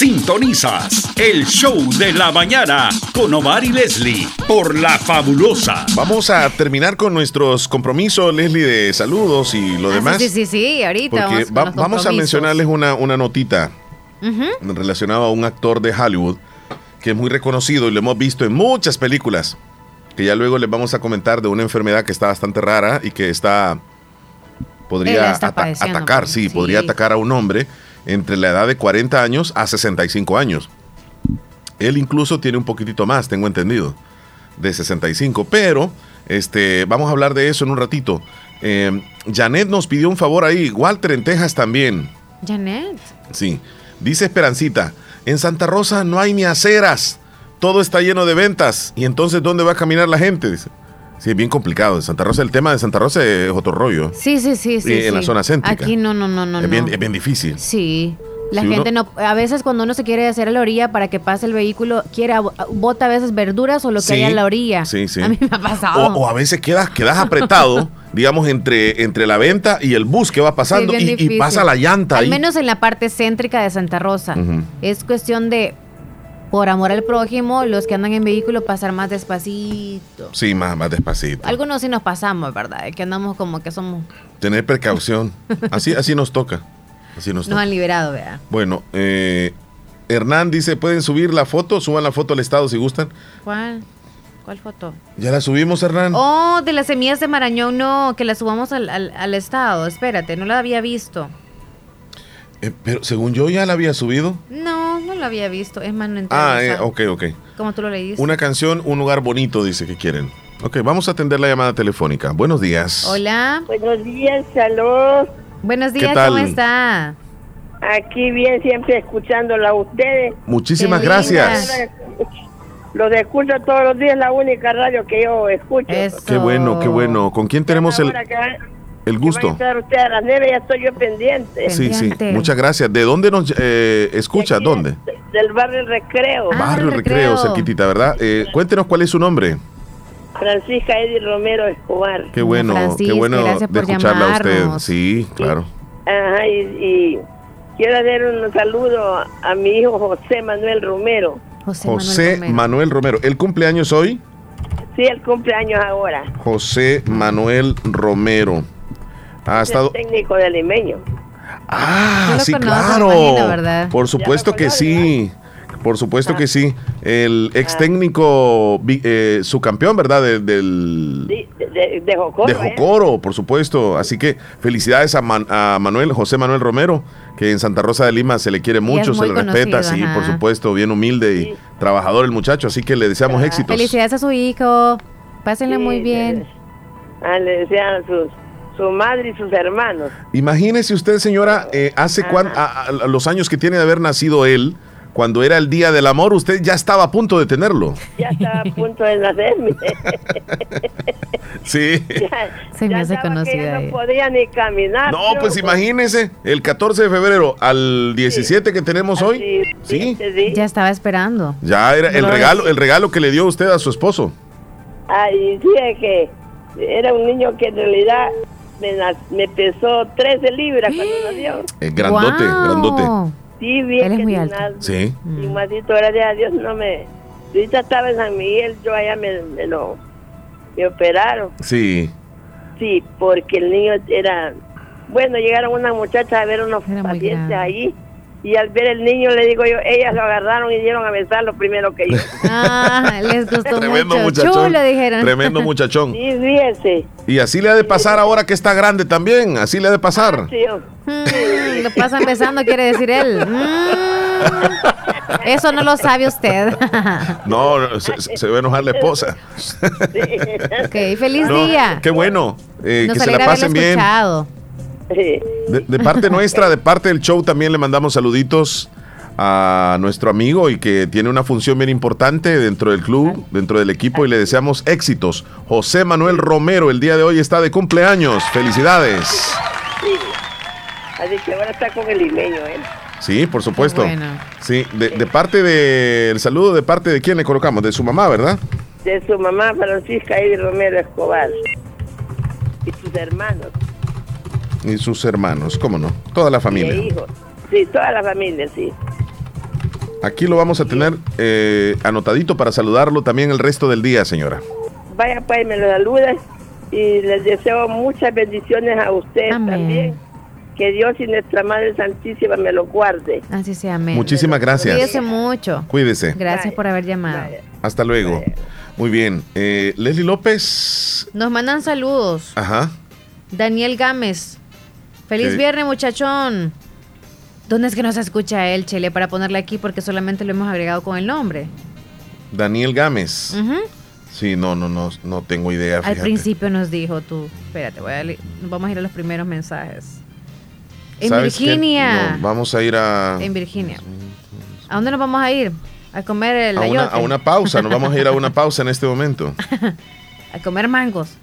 Sintonizas el show de la mañana con Omar y Leslie por La Fabulosa. Vamos a terminar con nuestros compromisos, Leslie, de saludos y lo Ah, demás. Sí, sí, sí, ahorita. Porque vamos, con va- los vamos a mencionarles una, una notita Ujú. relacionada a un actor de Hollywood que es muy reconocido y lo hemos visto en muchas películas. Que ya luego les vamos a comentar de una enfermedad que está bastante rara y que está. Podría ata- atacar, pues, sí, sí. podría atacar a un hombre entre la edad de 40 años a 65 años. Él incluso tiene un poquitito más, tengo entendido, de 65. Pero este, vamos a hablar de eso en un ratito. Eh, Janet nos pidió un favor ahí, Walter en Texas también. Janet. Sí. Dice Esperancita, en Santa Rosa no hay ni aceras, todo está lleno de ventas. ¿Y entonces dónde va a caminar la gente? Dice. Sí, es bien complicado. En Santa Rosa, el tema de Santa Rosa es otro rollo. Sí, sí, sí, sí. Y en la sí. zona céntrica. Aquí no, no, no, no. es, bien, es bien difícil. Sí. La Si gente no, a veces cuando uno se quiere hacer a la orilla para que pase el vehículo, quiere, bota a veces verduras o lo que Sí, hay a la orilla. sí, sí. A mí me ha pasado. O, o a veces quedas, quedas apretado, digamos, entre, entre la venta y el bus que va pasando Sí, y- pasa la llanta Al ahí. menos en la parte céntrica de Santa Rosa. Es cuestión de, por amor al prójimo, los que andan en vehículo pasar más despacito. Sí, más, más despacito. Algunos sí nos pasamos, ¿verdad? Que andamos como que somos, Tener precaución. Así, así nos toca. Así nos nos toca. han liberado, ¿verdad? Bueno, eh, Hernán dice, ¿pueden subir la foto? Suban la foto al estado si gustan. ¿Cuál? ¿Cuál foto? Ya la subimos, Hernán. Oh, de las semillas de Marañón, no, que las subamos al, al, al estado. Espérate, no la había visto. Eh, pero según yo ya la había subido. No, no la había visto. Es más, no entré Ah, eh, ok, ok. ¿Cómo tú lo leíste? Una canción, un lugar bonito, dice que quieren. Ok, vamos a atender la llamada telefónica. Buenos días. Hola. Buenos días, salud. Buenos ¿Qué días, tal? ¿cómo está? Aquí bien, siempre escuchándola a ustedes. Muchísimas Qué gracias. Los escucho todos los días, la única radio que yo escucho. Qué bueno, qué bueno. ¿Con quién tenemos el, el que van a gusto? ustedes a las nueve, ya estoy yo pendiente. Sí, sí. Muchas gracias. ¿De dónde nos eh, escucha? ¿Dónde? Del barrio Recreo. Barrio Recreo, cerquitita, ¿verdad? Eh, cuéntenos cuál es su nombre. Francisca Eddie Romero Escobar. Qué bueno, qué bueno de escucharla a usted. Sí, claro. Ajá, y, y quiero dar un saludo a mi hijo José Manuel Romero. José, José Manuel Manuel Romero. ¿El cumpleaños hoy? Sí, el cumpleaños ahora. José Manuel Romero. Ha Es estado. el técnico del limeño. Ah, sí, claro. Por supuesto lo que sí. Por supuesto Ah. que sí. El ex técnico, vi- eh, su campeón, ¿verdad? De- del, Sí, de, de, de Jocoro, de ¿eh? Jocoro, por supuesto. Así que felicidades a, Man- a Manuel, José Manuel Romero, que en Santa Rosa de Lima se le quiere mucho, se le respeta, sí, por supuesto, bien humilde y trabajador el muchacho, así que le deseamos éxitos. Felicidades a su hijo. Pásenle Sí, muy bien. Ah, le decían sus, su madre y sus hermanos. Imagínese usted, señora, eh, hace cuán- a- los años que tiene de haber nacido él, cuando era el Día del Amor, usted ya estaba a punto de tenerlo. Ya estaba a punto de nacerme. Sí. Se me hace conocida ya no podía ni caminar. No, pues imagínese, el 14 de febrero al 17 que tenemos hoy, sí, Ya estaba esperando. ya era el regalo, el regalo que le dio usted a su esposo. Ay, sí, es que era un niño que en realidad me, na- me pesó 13 libras cuando nació. Eh, grandote, grandote. Sí, bien Él es que muy sin alto. nada. Sí. Y masito, gracias a Dios, no me... Yo ahorita estaba en San Miguel, yo allá me, me lo... Me operaron. Sí. Sí, porque el niño era... Bueno, llegaron unas muchachas a ver unos pacientes ahí. Y al ver el niño, le digo yo, ellas lo agarraron y dieron a besarlo primero que yo. Ah, les gustó Tremendo mucho. muchachón. Chulo, dijeron. Tremendo muchachón. Sí, fíjese. Y así le ha de pasar ahora que está grande también, así le ha de pasar. Sí, yo- Mm, lo pasan besando, quiere decir él. Mm. Eso no lo sabe usted. No, se, se- va a enojar la esposa. ok, feliz No, día. Qué bueno, eh, Nos que se la pasen bien. escuchado. De, de parte nuestra, de parte del show, también le mandamos saluditos a nuestro amigo y que tiene una función bien importante dentro del club, dentro del equipo y le deseamos éxitos. José Manuel Romero, el día de hoy está de cumpleaños. Felicidades. sí. Así que ahora está con el limeño, ¿eh? Sí, por supuesto. Bueno. Sí, de, de parte de, el saludo de parte de quién le colocamos, de su mamá, ¿verdad? De su mamá, Francisca Ivy Romero Escobar. Y sus hermanos. Y sus hermanos, ¿cómo no? Toda la Y familia. hijos. Sí, toda la familia, sí. Aquí lo vamos a tener eh, anotadito para saludarlo también el resto del día, señora. Vaya pues, me lo saluda y les deseo muchas bendiciones a ustedes también. Que Dios y nuestra Madre Santísima me lo guarde. Así sea, amén. Muchísimas gracias. Cuídese mucho. Cuídese. Gracias por haber llamado. Hasta luego. Muy bien. Eh, Leslie López. Nos mandan saludos. Ajá. Daniel Gámez. Feliz viernes, muchachón. ¿Dónde es que nos escucha él, Chele? Para ponerle aquí porque solamente lo hemos agregado con el nombre. Daniel Gámez. Sí, no, no, no, no tengo idea. Al principio nos dijo tú. Espérate, voy a vamos a ir a los primeros mensajes. En. Virginia. No, vamos a ir a, En Virginia. ¿A dónde nos vamos a ir? A comer el a, una, a una pausa. Nos vamos a ir a una pausa en este momento. A comer mangos.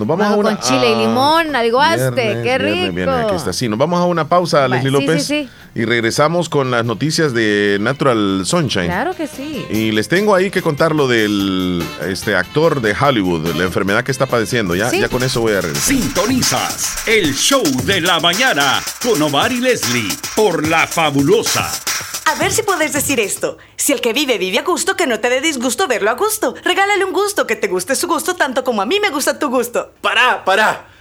Nos vamos a una, con chile y a- limón, al guaste. Viernes, ¡Qué rico! viernes, viernes, aquí está. Sí, nos vamos a una pausa, Leslie sí, López. sí, sí. Y regresamos con las noticias de Natural Sunshine. Claro que sí. Y les tengo ahí que contar lo del este actor de Hollywood, la enfermedad que está padeciendo. Ya, Sí. ya con eso voy a regresar. Sintonizas el show de la mañana con Omar y Leslie por La Fabulosa. A ver si puedes decir esto. Si el que vive vive a gusto, que no te dé disgusto verlo a gusto. Regálale un gusto, que te guste su gusto tanto como a mí me gusta tu gusto. Pará, pará.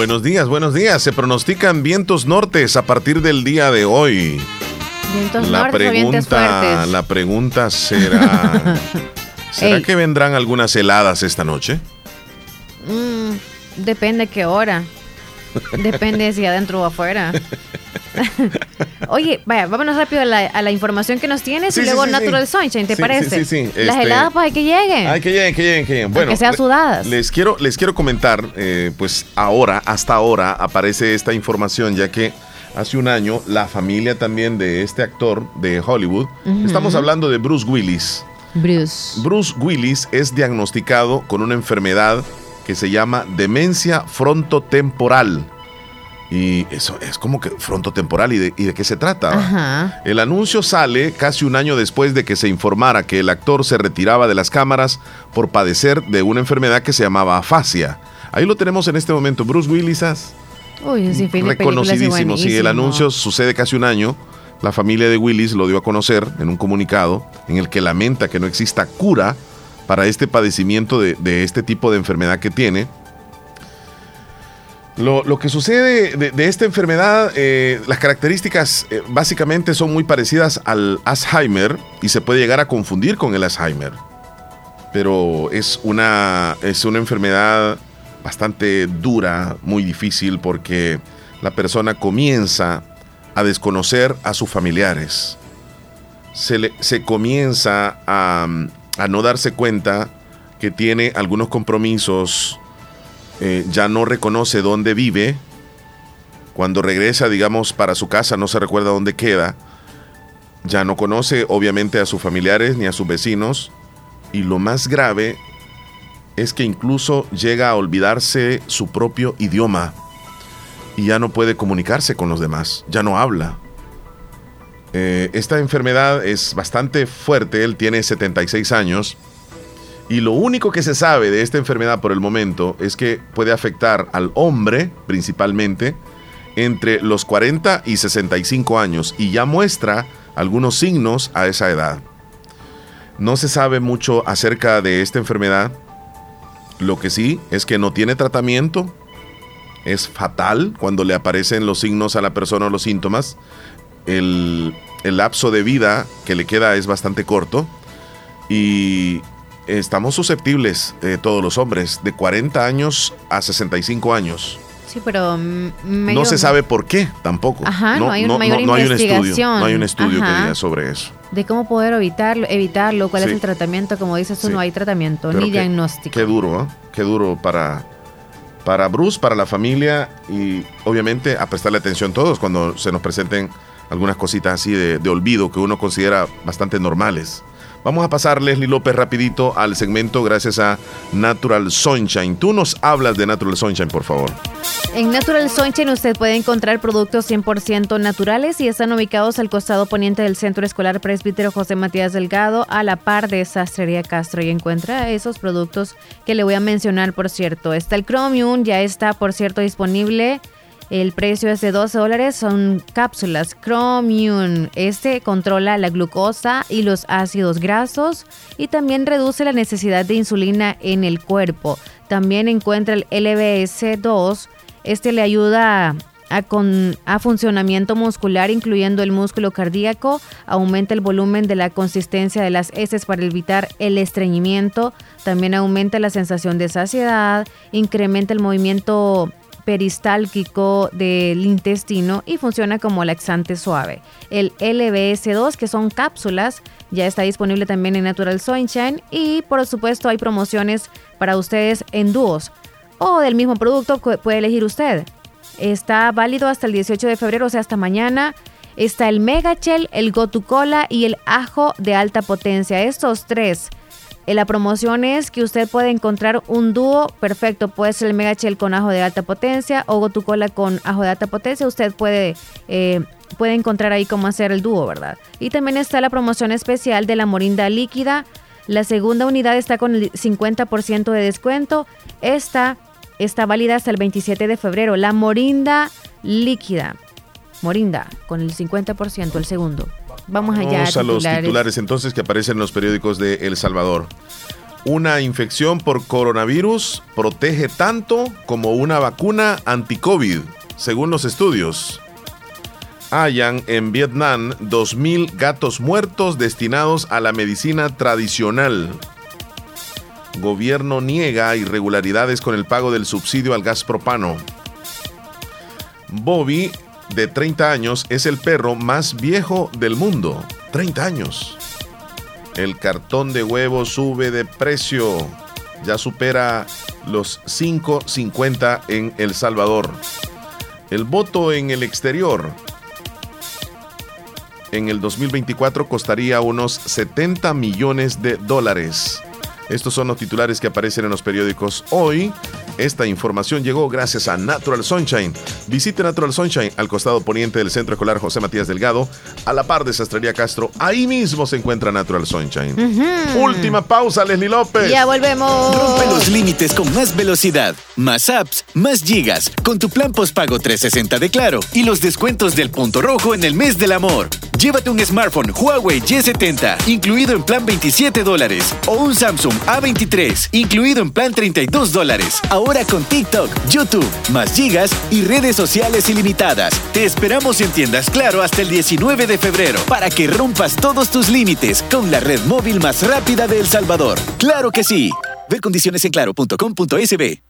Buenos días, buenos días. Se pronostican vientos nortes a partir del día de hoy. Vientos La nortes o vientos pregunta, fuertes. la pregunta será, ¿será Ey. que vendrán algunas heladas esta noche? Mm, depende qué hora. Depende si adentro o afuera. Oye, vaya, vámonos rápido a la, a la información que nos tienes Sí, y luego sí, Natural sí. Sunshine, ¿te parece? sí, sí, sí, Las este- heladas, pues hay que lleguen. Ay, que lleguen, que lleguen, que lleguen. Bueno, sean le- sudadas. Les quiero, les quiero comentar, eh, pues ahora, hasta ahora, aparece esta información, ya que hace un año la familia también de este actor de Hollywood, estamos hablando de Bruce Willis. Bruce. Bruce Willis es diagnosticado con una enfermedad que se llama demencia frontotemporal. Y eso es como que frontotemporal, ¿y de, y de qué se trata? Ajá. El anuncio sale casi un año después de que se informara que el actor se retiraba de las cámaras por padecer de una enfermedad que se llamaba afasia. Ahí lo tenemos en este momento, Bruce Willis. Uy, y reconocidísimo. Sí, el anuncio sucede casi un año. La familia de Willis lo dio a conocer en un comunicado en el que lamenta que no exista cura para este padecimiento de, este tipo de enfermedad que tiene. Lo, lo que sucede de, de esta enfermedad, eh, las características eh, básicamente son muy parecidas al Alzheimer y se puede llegar a confundir con el Alzheimer. Pero es una, es una enfermedad bastante dura, muy difícil, porque la persona comienza a desconocer a sus familiares. Se, le- se comienza a, a no darse cuenta que tiene algunos compromisos, eh, ya no reconoce dónde vive. Cuando regresa, digamos, para su casa, no se recuerda dónde queda. Ya no conoce, obviamente, a sus familiares ni a sus vecinos. Y lo más grave es que incluso llega a olvidarse su propio idioma. Y ya no puede comunicarse con los demás. Ya no habla. Eh, esta enfermedad es bastante fuerte. Él tiene 76 años. Y lo único que se sabe de esta enfermedad por el momento es que puede afectar al hombre principalmente entre los 40 y 65 años y ya muestra algunos signos a esa edad. No se sabe mucho acerca de esta enfermedad. Lo que sí es que no tiene tratamiento. Es fatal cuando le aparecen los signos a la persona o los síntomas. El, el lapso de vida que le queda es bastante corto. Y estamos susceptibles, eh, todos los hombres, de 40 años a 65 años. Sí, pero mm, No se sabe por qué tampoco. Ajá, no hay un mayor hay un estudio. No hay un estudio que diga sobre eso. de cómo poder evitarlo, evitarlo, cuál es el tratamiento, como dices tú, Sí. no hay tratamiento Pero ni qué- diagnóstico. Qué duro, ¿eh? Qué duro para, para Bruce, para la familia y obviamente a prestarle atención todos cuando se nos presenten algunas cositas así de, olvido que uno considera bastante normales. Vamos a pasar, Leslie López, rapidito al segmento gracias a Natural Sunshine. Tú nos hablas de Natural Sunshine, por favor. En Natural Sunshine usted puede encontrar productos 100% naturales y están ubicados al costado poniente del Centro Escolar Presbítero José Matías Delgado, a la par de Sastrería Castro. Y encuentra esos productos que le voy a mencionar, por cierto. Está el Chromium, ya está, por cierto, disponible. El precio es de 12 dólares, son cápsulas Chromium. Este controla la glucosa y los ácidos grasos y también reduce la necesidad de insulina en el cuerpo. También encuentra el LBS2. Este le ayuda a, con, a funcionamiento muscular, incluyendo el músculo cardíaco, aumenta el volumen de la consistencia de las heces para evitar el estreñimiento, también aumenta la sensación de saciedad, incrementa el movimiento peristálquico del intestino y funciona como laxante suave. El LBS2, que son cápsulas, ya está disponible también en Natural Sunshine y por supuesto hay promociones para ustedes en dúos o del mismo producto puede elegir usted. Está válido hasta el 18 de febrero, o sea, hasta mañana. Está el Megachel, el Gotucola y el ajo de alta potencia. Estos tres la promoción es que usted puede encontrar un dúo perfecto. Puede ser el Mega Shell con ajo de alta potencia o Gotucola con ajo de alta potencia. Usted puede, eh, puede encontrar ahí cómo hacer el dúo, ¿verdad? Y también está la promoción especial de la Morinda líquida. La segunda unidad está con el 50% de descuento. Esta está válida hasta el 27 de febrero. La Morinda líquida. Morinda con el 50%, el segundo. Vamos allá. Vamos a los titulares entonces que aparecen en los periódicos de El Salvador. Una infección por coronavirus protege tanto como una vacuna anti-COVID, según los estudios. Hallan en Vietnam 2.000 gatos muertos destinados a la medicina tradicional. Gobierno niega irregularidades con el pago del subsidio al gas propano. Bobby de 30 años es el perro más viejo del mundo. 30 años. El cartón de huevo sube de precio. Ya supera los 5.50 en El Salvador. El voto en el exterior en el 2024 costaría unos 70 millones de dólares. Estos son los titulares que aparecen en los periódicos hoy. Esta información llegó gracias a Natural Sunshine. Visite Natural Sunshine al costado poniente del Centro Escolar José Matías Delgado, a la par de Sastrería Castro. Ahí mismo se encuentra Natural Sunshine. Última pausa, Leslie López. Ya volvemos. Rompe los límites con más velocidad, más apps, más gigas, con tu plan postpago 360 de Claro y los descuentos del punto rojo en el mes del amor. Llévate un smartphone Huawei Y70, incluido en plan 27 dólares, o un Samsung A23, incluido en plan 32 dólares. Ahora con TikTok, YouTube, más gigas y redes sociales ilimitadas. Te esperamos en tiendas Claro hasta el 19 de febrero para que rompas todos tus límites con la red móvil más rápida de El Salvador. ¡Claro que sí! Ver condiciones en claro.com.sb.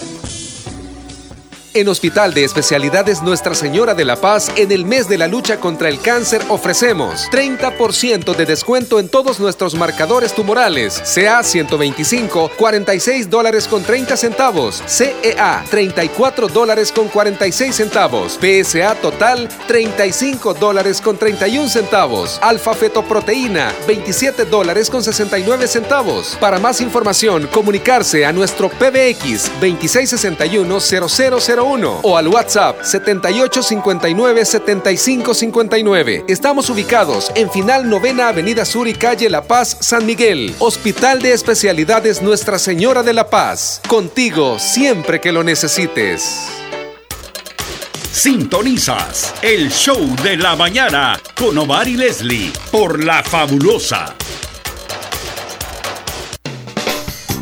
En Hospital de Especialidades Nuestra Señora de la Paz, en el mes de la lucha contra el cáncer, ofrecemos 30% de descuento en todos nuestros marcadores tumorales. CA 125, 46 dólares con 30 centavos. CEA, 34 dólares con 46 centavos. PSA total, 35 dólares con 31 centavos. Alfa fetoproteína, 27 dólares con 69 centavos. Para más información, comunicarse a nuestro PBX 2661 000 6601 o al WhatsApp 7859-7559. Estamos ubicados en Final Novena Avenida Sur y Calle La Paz, San Miguel. Hospital de Especialidades Nuestra Señora de la Paz. Contigo siempre que lo necesites. Sintonizas el show de la mañana con Omar y Leslie por La Fabulosa.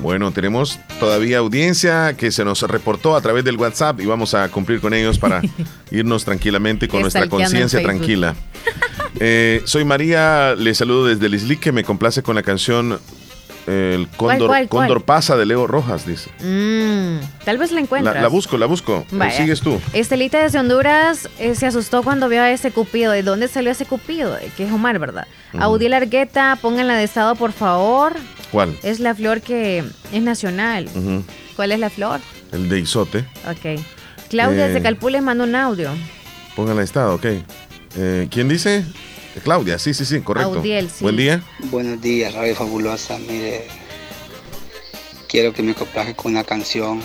Bueno, tenemos todavía audiencia que se nos reportó a través del WhatsApp y vamos a cumplir con ellos para irnos tranquilamente con nuestra conciencia tranquila. Eh, soy María, le saludo desde Lisli que me complace con la canción El Cóndor, cuál, cuál? Cóndor pasa de Leo Rojas, dice. Mm, tal vez la encuentras. la busco, la busco. Vaya. Sigues tú. Estelita desde Honduras eh, se asustó cuando vio a ese cupido. ¿De dónde salió ese cupido? Eh, Que es Omar, ¿verdad? Ujú. Audiel Argueta, pónganla de estado, por favor. ¿Cuál? Es la flor que es nacional. ¿Cuál es la flor? El de Isote. Ok. Claudia Eh. de Calpules manda un audio. Póngala estado, ok. Eh, ¿Quién dice? Claudia, sí, sí, sí, correcto. Audiel, sí. Buen día. Buenos días, Radio Fabulosa. Mire, quiero que me complazca con una canción,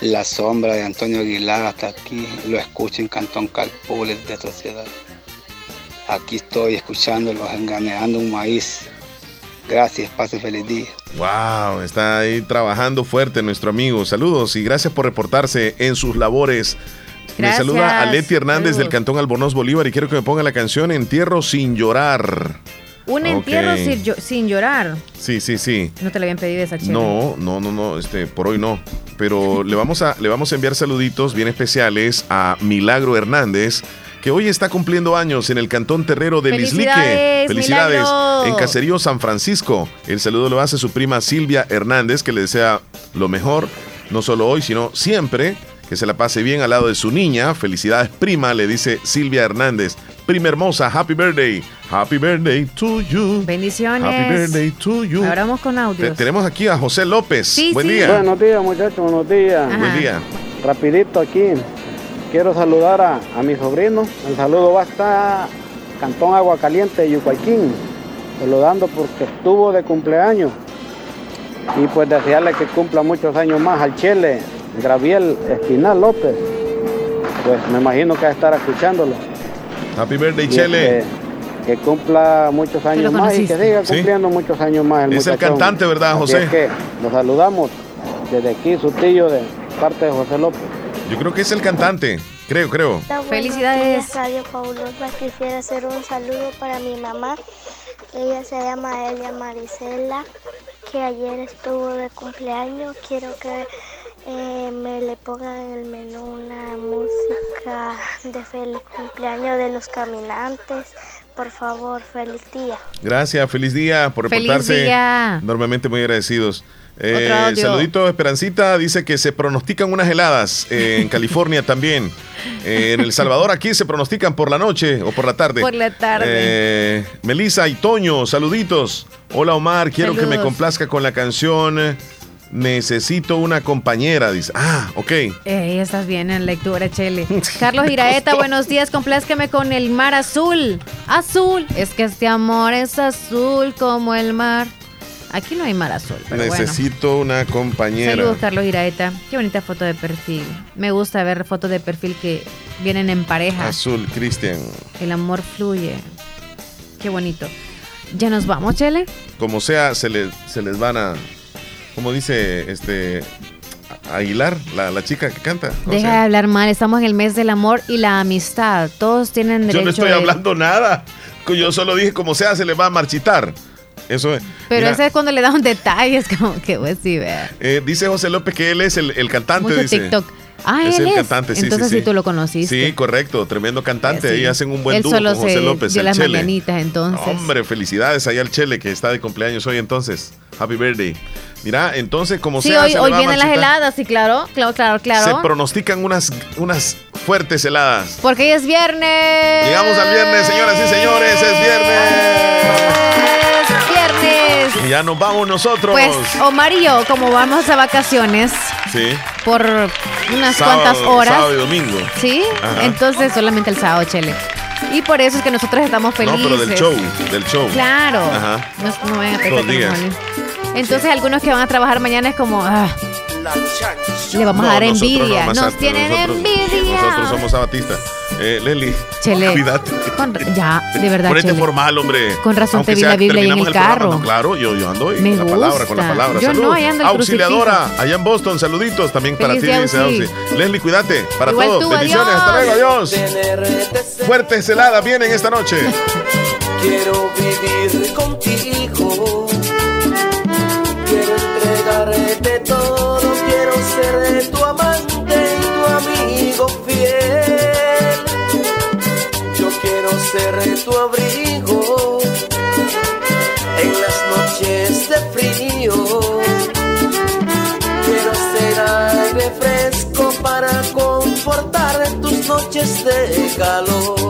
La Sombra de Antonio Aguilar. Hasta aquí lo escucho en Cantón Calpules de Sociedad. Aquí estoy escuchándolos, enganeando un maíz. Gracias, pase feliz día. Wow, está ahí trabajando fuerte nuestro amigo. Saludos y gracias por reportarse en sus labores. Me Gracias. saluda a Leti Hernández Saludos. del Cantón Albornoz Bolívar y quiero que me ponga la canción Entierro sin llorar. Un entierro sin, llo- sin llorar. Sí, sí, sí. No te lo habían pedido esa chela. No, no, no, no, este, por hoy no. Pero le vamos a, le vamos a enviar saluditos bien especiales a Milagro Hernández, que hoy está cumpliendo años en el Cantón Terrero de Lislique. ¡Felicidades, Felicidades. Milagro! En Caserío San Francisco. El saludo lo hace su prima Silvia Hernández, que le desea lo mejor, no solo hoy, sino siempre. Que se la pase bien al lado de su niña. Felicidades, prima, le dice Silvia Hernández. Prima hermosa, happy birthday. Happy birthday to you. Bendiciones. Happy birthday to you. Ahora vamos con Te- audios. tenemos aquí a José López. Sí, Buen sí. día. Buenos días, muchachos, buenos días. Ajá. Buen día. Rapidito aquí. Quiero saludar a, a mi sobrino. El saludo va hasta Cantón Agua Caliente, Yucuayquín. Saludando porque estuvo de cumpleaños. Y pues desearle que cumpla muchos años más al Chele, Graviel Espinal López. Pues me imagino que va a estar escuchándolo. Happy birthday, Y, Chele. este, que cumpla muchos años más y que siga Sí. cumpliendo muchos años más. El Es el cantante, ¿verdad, Así José? es que nos saludamos desde aquí, su tío, de parte de José López. Yo creo que es el cantante. Creo, creo. Felicidades. Radio Fabulosa. Quisiera hacer un saludo para mi mamá. Ella se llama Elia Marisela, que ayer estuvo de cumpleaños. Quiero que eh, me le pongan en el menú una música de feliz cumpleaños de los caminantes. Por favor, feliz día. Gracias, feliz día por Feliz reportarse. día. Normalmente muy agradecidos. Eh, saludito, Esperancita dice que se pronostican unas heladas eh, en California también. Eh, en El Salvador aquí se pronostican por la noche o por la tarde. Por la tarde. Eh, Melissa y Toño, saluditos. Hola Omar, quiero que me complazca con la canción eh, Necesito una compañera, dice. Ah, ok. Ey, estás bien en lectura, Chele. Carlos Iraeta, buenos días. Complázcame con el mar azul. Azul. Es que este amor es azul como el mar. Aquí no hay mar azul, pero bueno. Necesito una compañera. Saludos, Carlos Iraeta. Qué bonita foto de perfil. Me gusta ver fotos de perfil que vienen en pareja. Azul, Cristian. El amor fluye. Qué bonito. ¿Ya nos vamos, Chele? como sea, se les van a. Como dice este. Aguilar, la, la chica que canta. ¿cómo se Deja de hablar mal. Estamos en el mes del amor y la amistad. Todos tienen derecho Yo no estoy de- hablando nada. Yo solo dije, como sea, se les va a marchitar. Eso es. Pero ese es cuando le da un detalle. Es como que, pues sí, vea. eh, dice José López que él es el, el cantante. Mucho dice. TikTok. Ah, Es él el es. cantante, sí, Entonces sí, sí, tú lo conociste. Sí, correcto. Tremendo cantante. Ahí hacen un buen Él dúo solo con José se López, dio el las Chele. mañanitas, entonces. Hombre, felicidades ahí al Chele que está de cumpleaños hoy entonces. Happy birthday. Mira, entonces, como Sí, sea, hoy, se hoy vienen las heladas, sí, claro. Claro, claro, claro. Se pronostican unas, unas fuertes heladas. Porque hoy es viernes. Llegamos al viernes, señoras y señores, es viernes. Y ya nos vamos nosotros. Pues Omar y yo, como vamos a vacaciones sí. por unas Sábado- cuantas horas. Sábado y domingo. Sí, Ajá. entonces solamente el sábado, Chele. Y por eso es que nosotros estamos felices. No, pero del show, del show. Claro. Ajá. No, no vayan a. Entonces algunos que van a trabajar mañana es como, ah, Le vamos a dar envidia. Nos tienen nosotros- envidia. Nosotros somos Sabatista. Eh, Leslie, Chele. cuídate. Con- ya, de verdad, Ponete Chele. formal, hombre. Con razón Aunque te vi sea la Biblia ahí en terminamos el programa, carro. no, claro, yo, yo ando ahí Me con la palabra, con la gusta. palabra. Yo Salud. no, ahí ando el Auxiliadora, allá en Boston, saluditos también para ti, dice Auxi. Auxi. Leslie, cuídate. Para Igual todos. tú, Bendiciones. adiós. Hasta luego, adiós. Fuertes heladas vienen esta noche. Quiero vivir contigo. Quiero entregarte de calor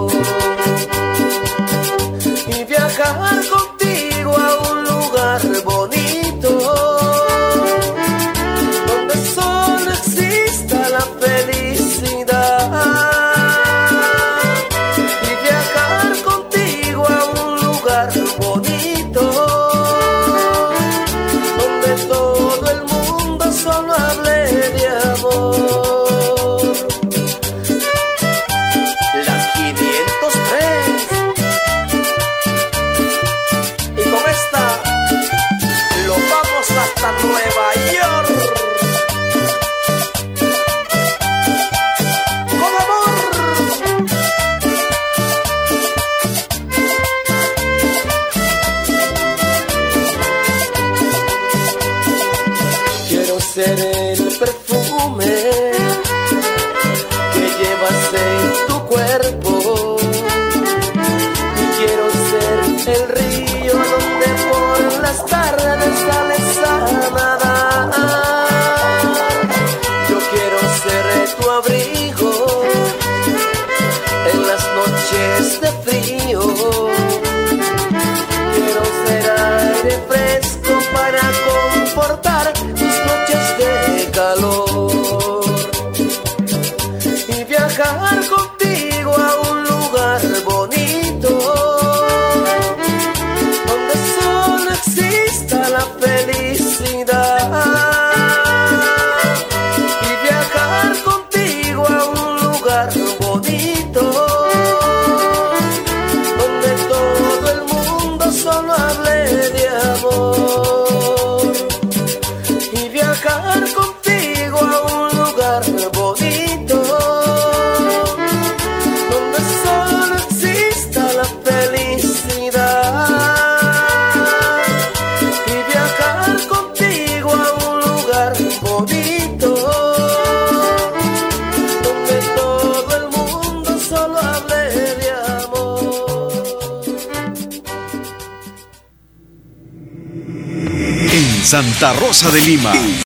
Santa Rosa de Lima.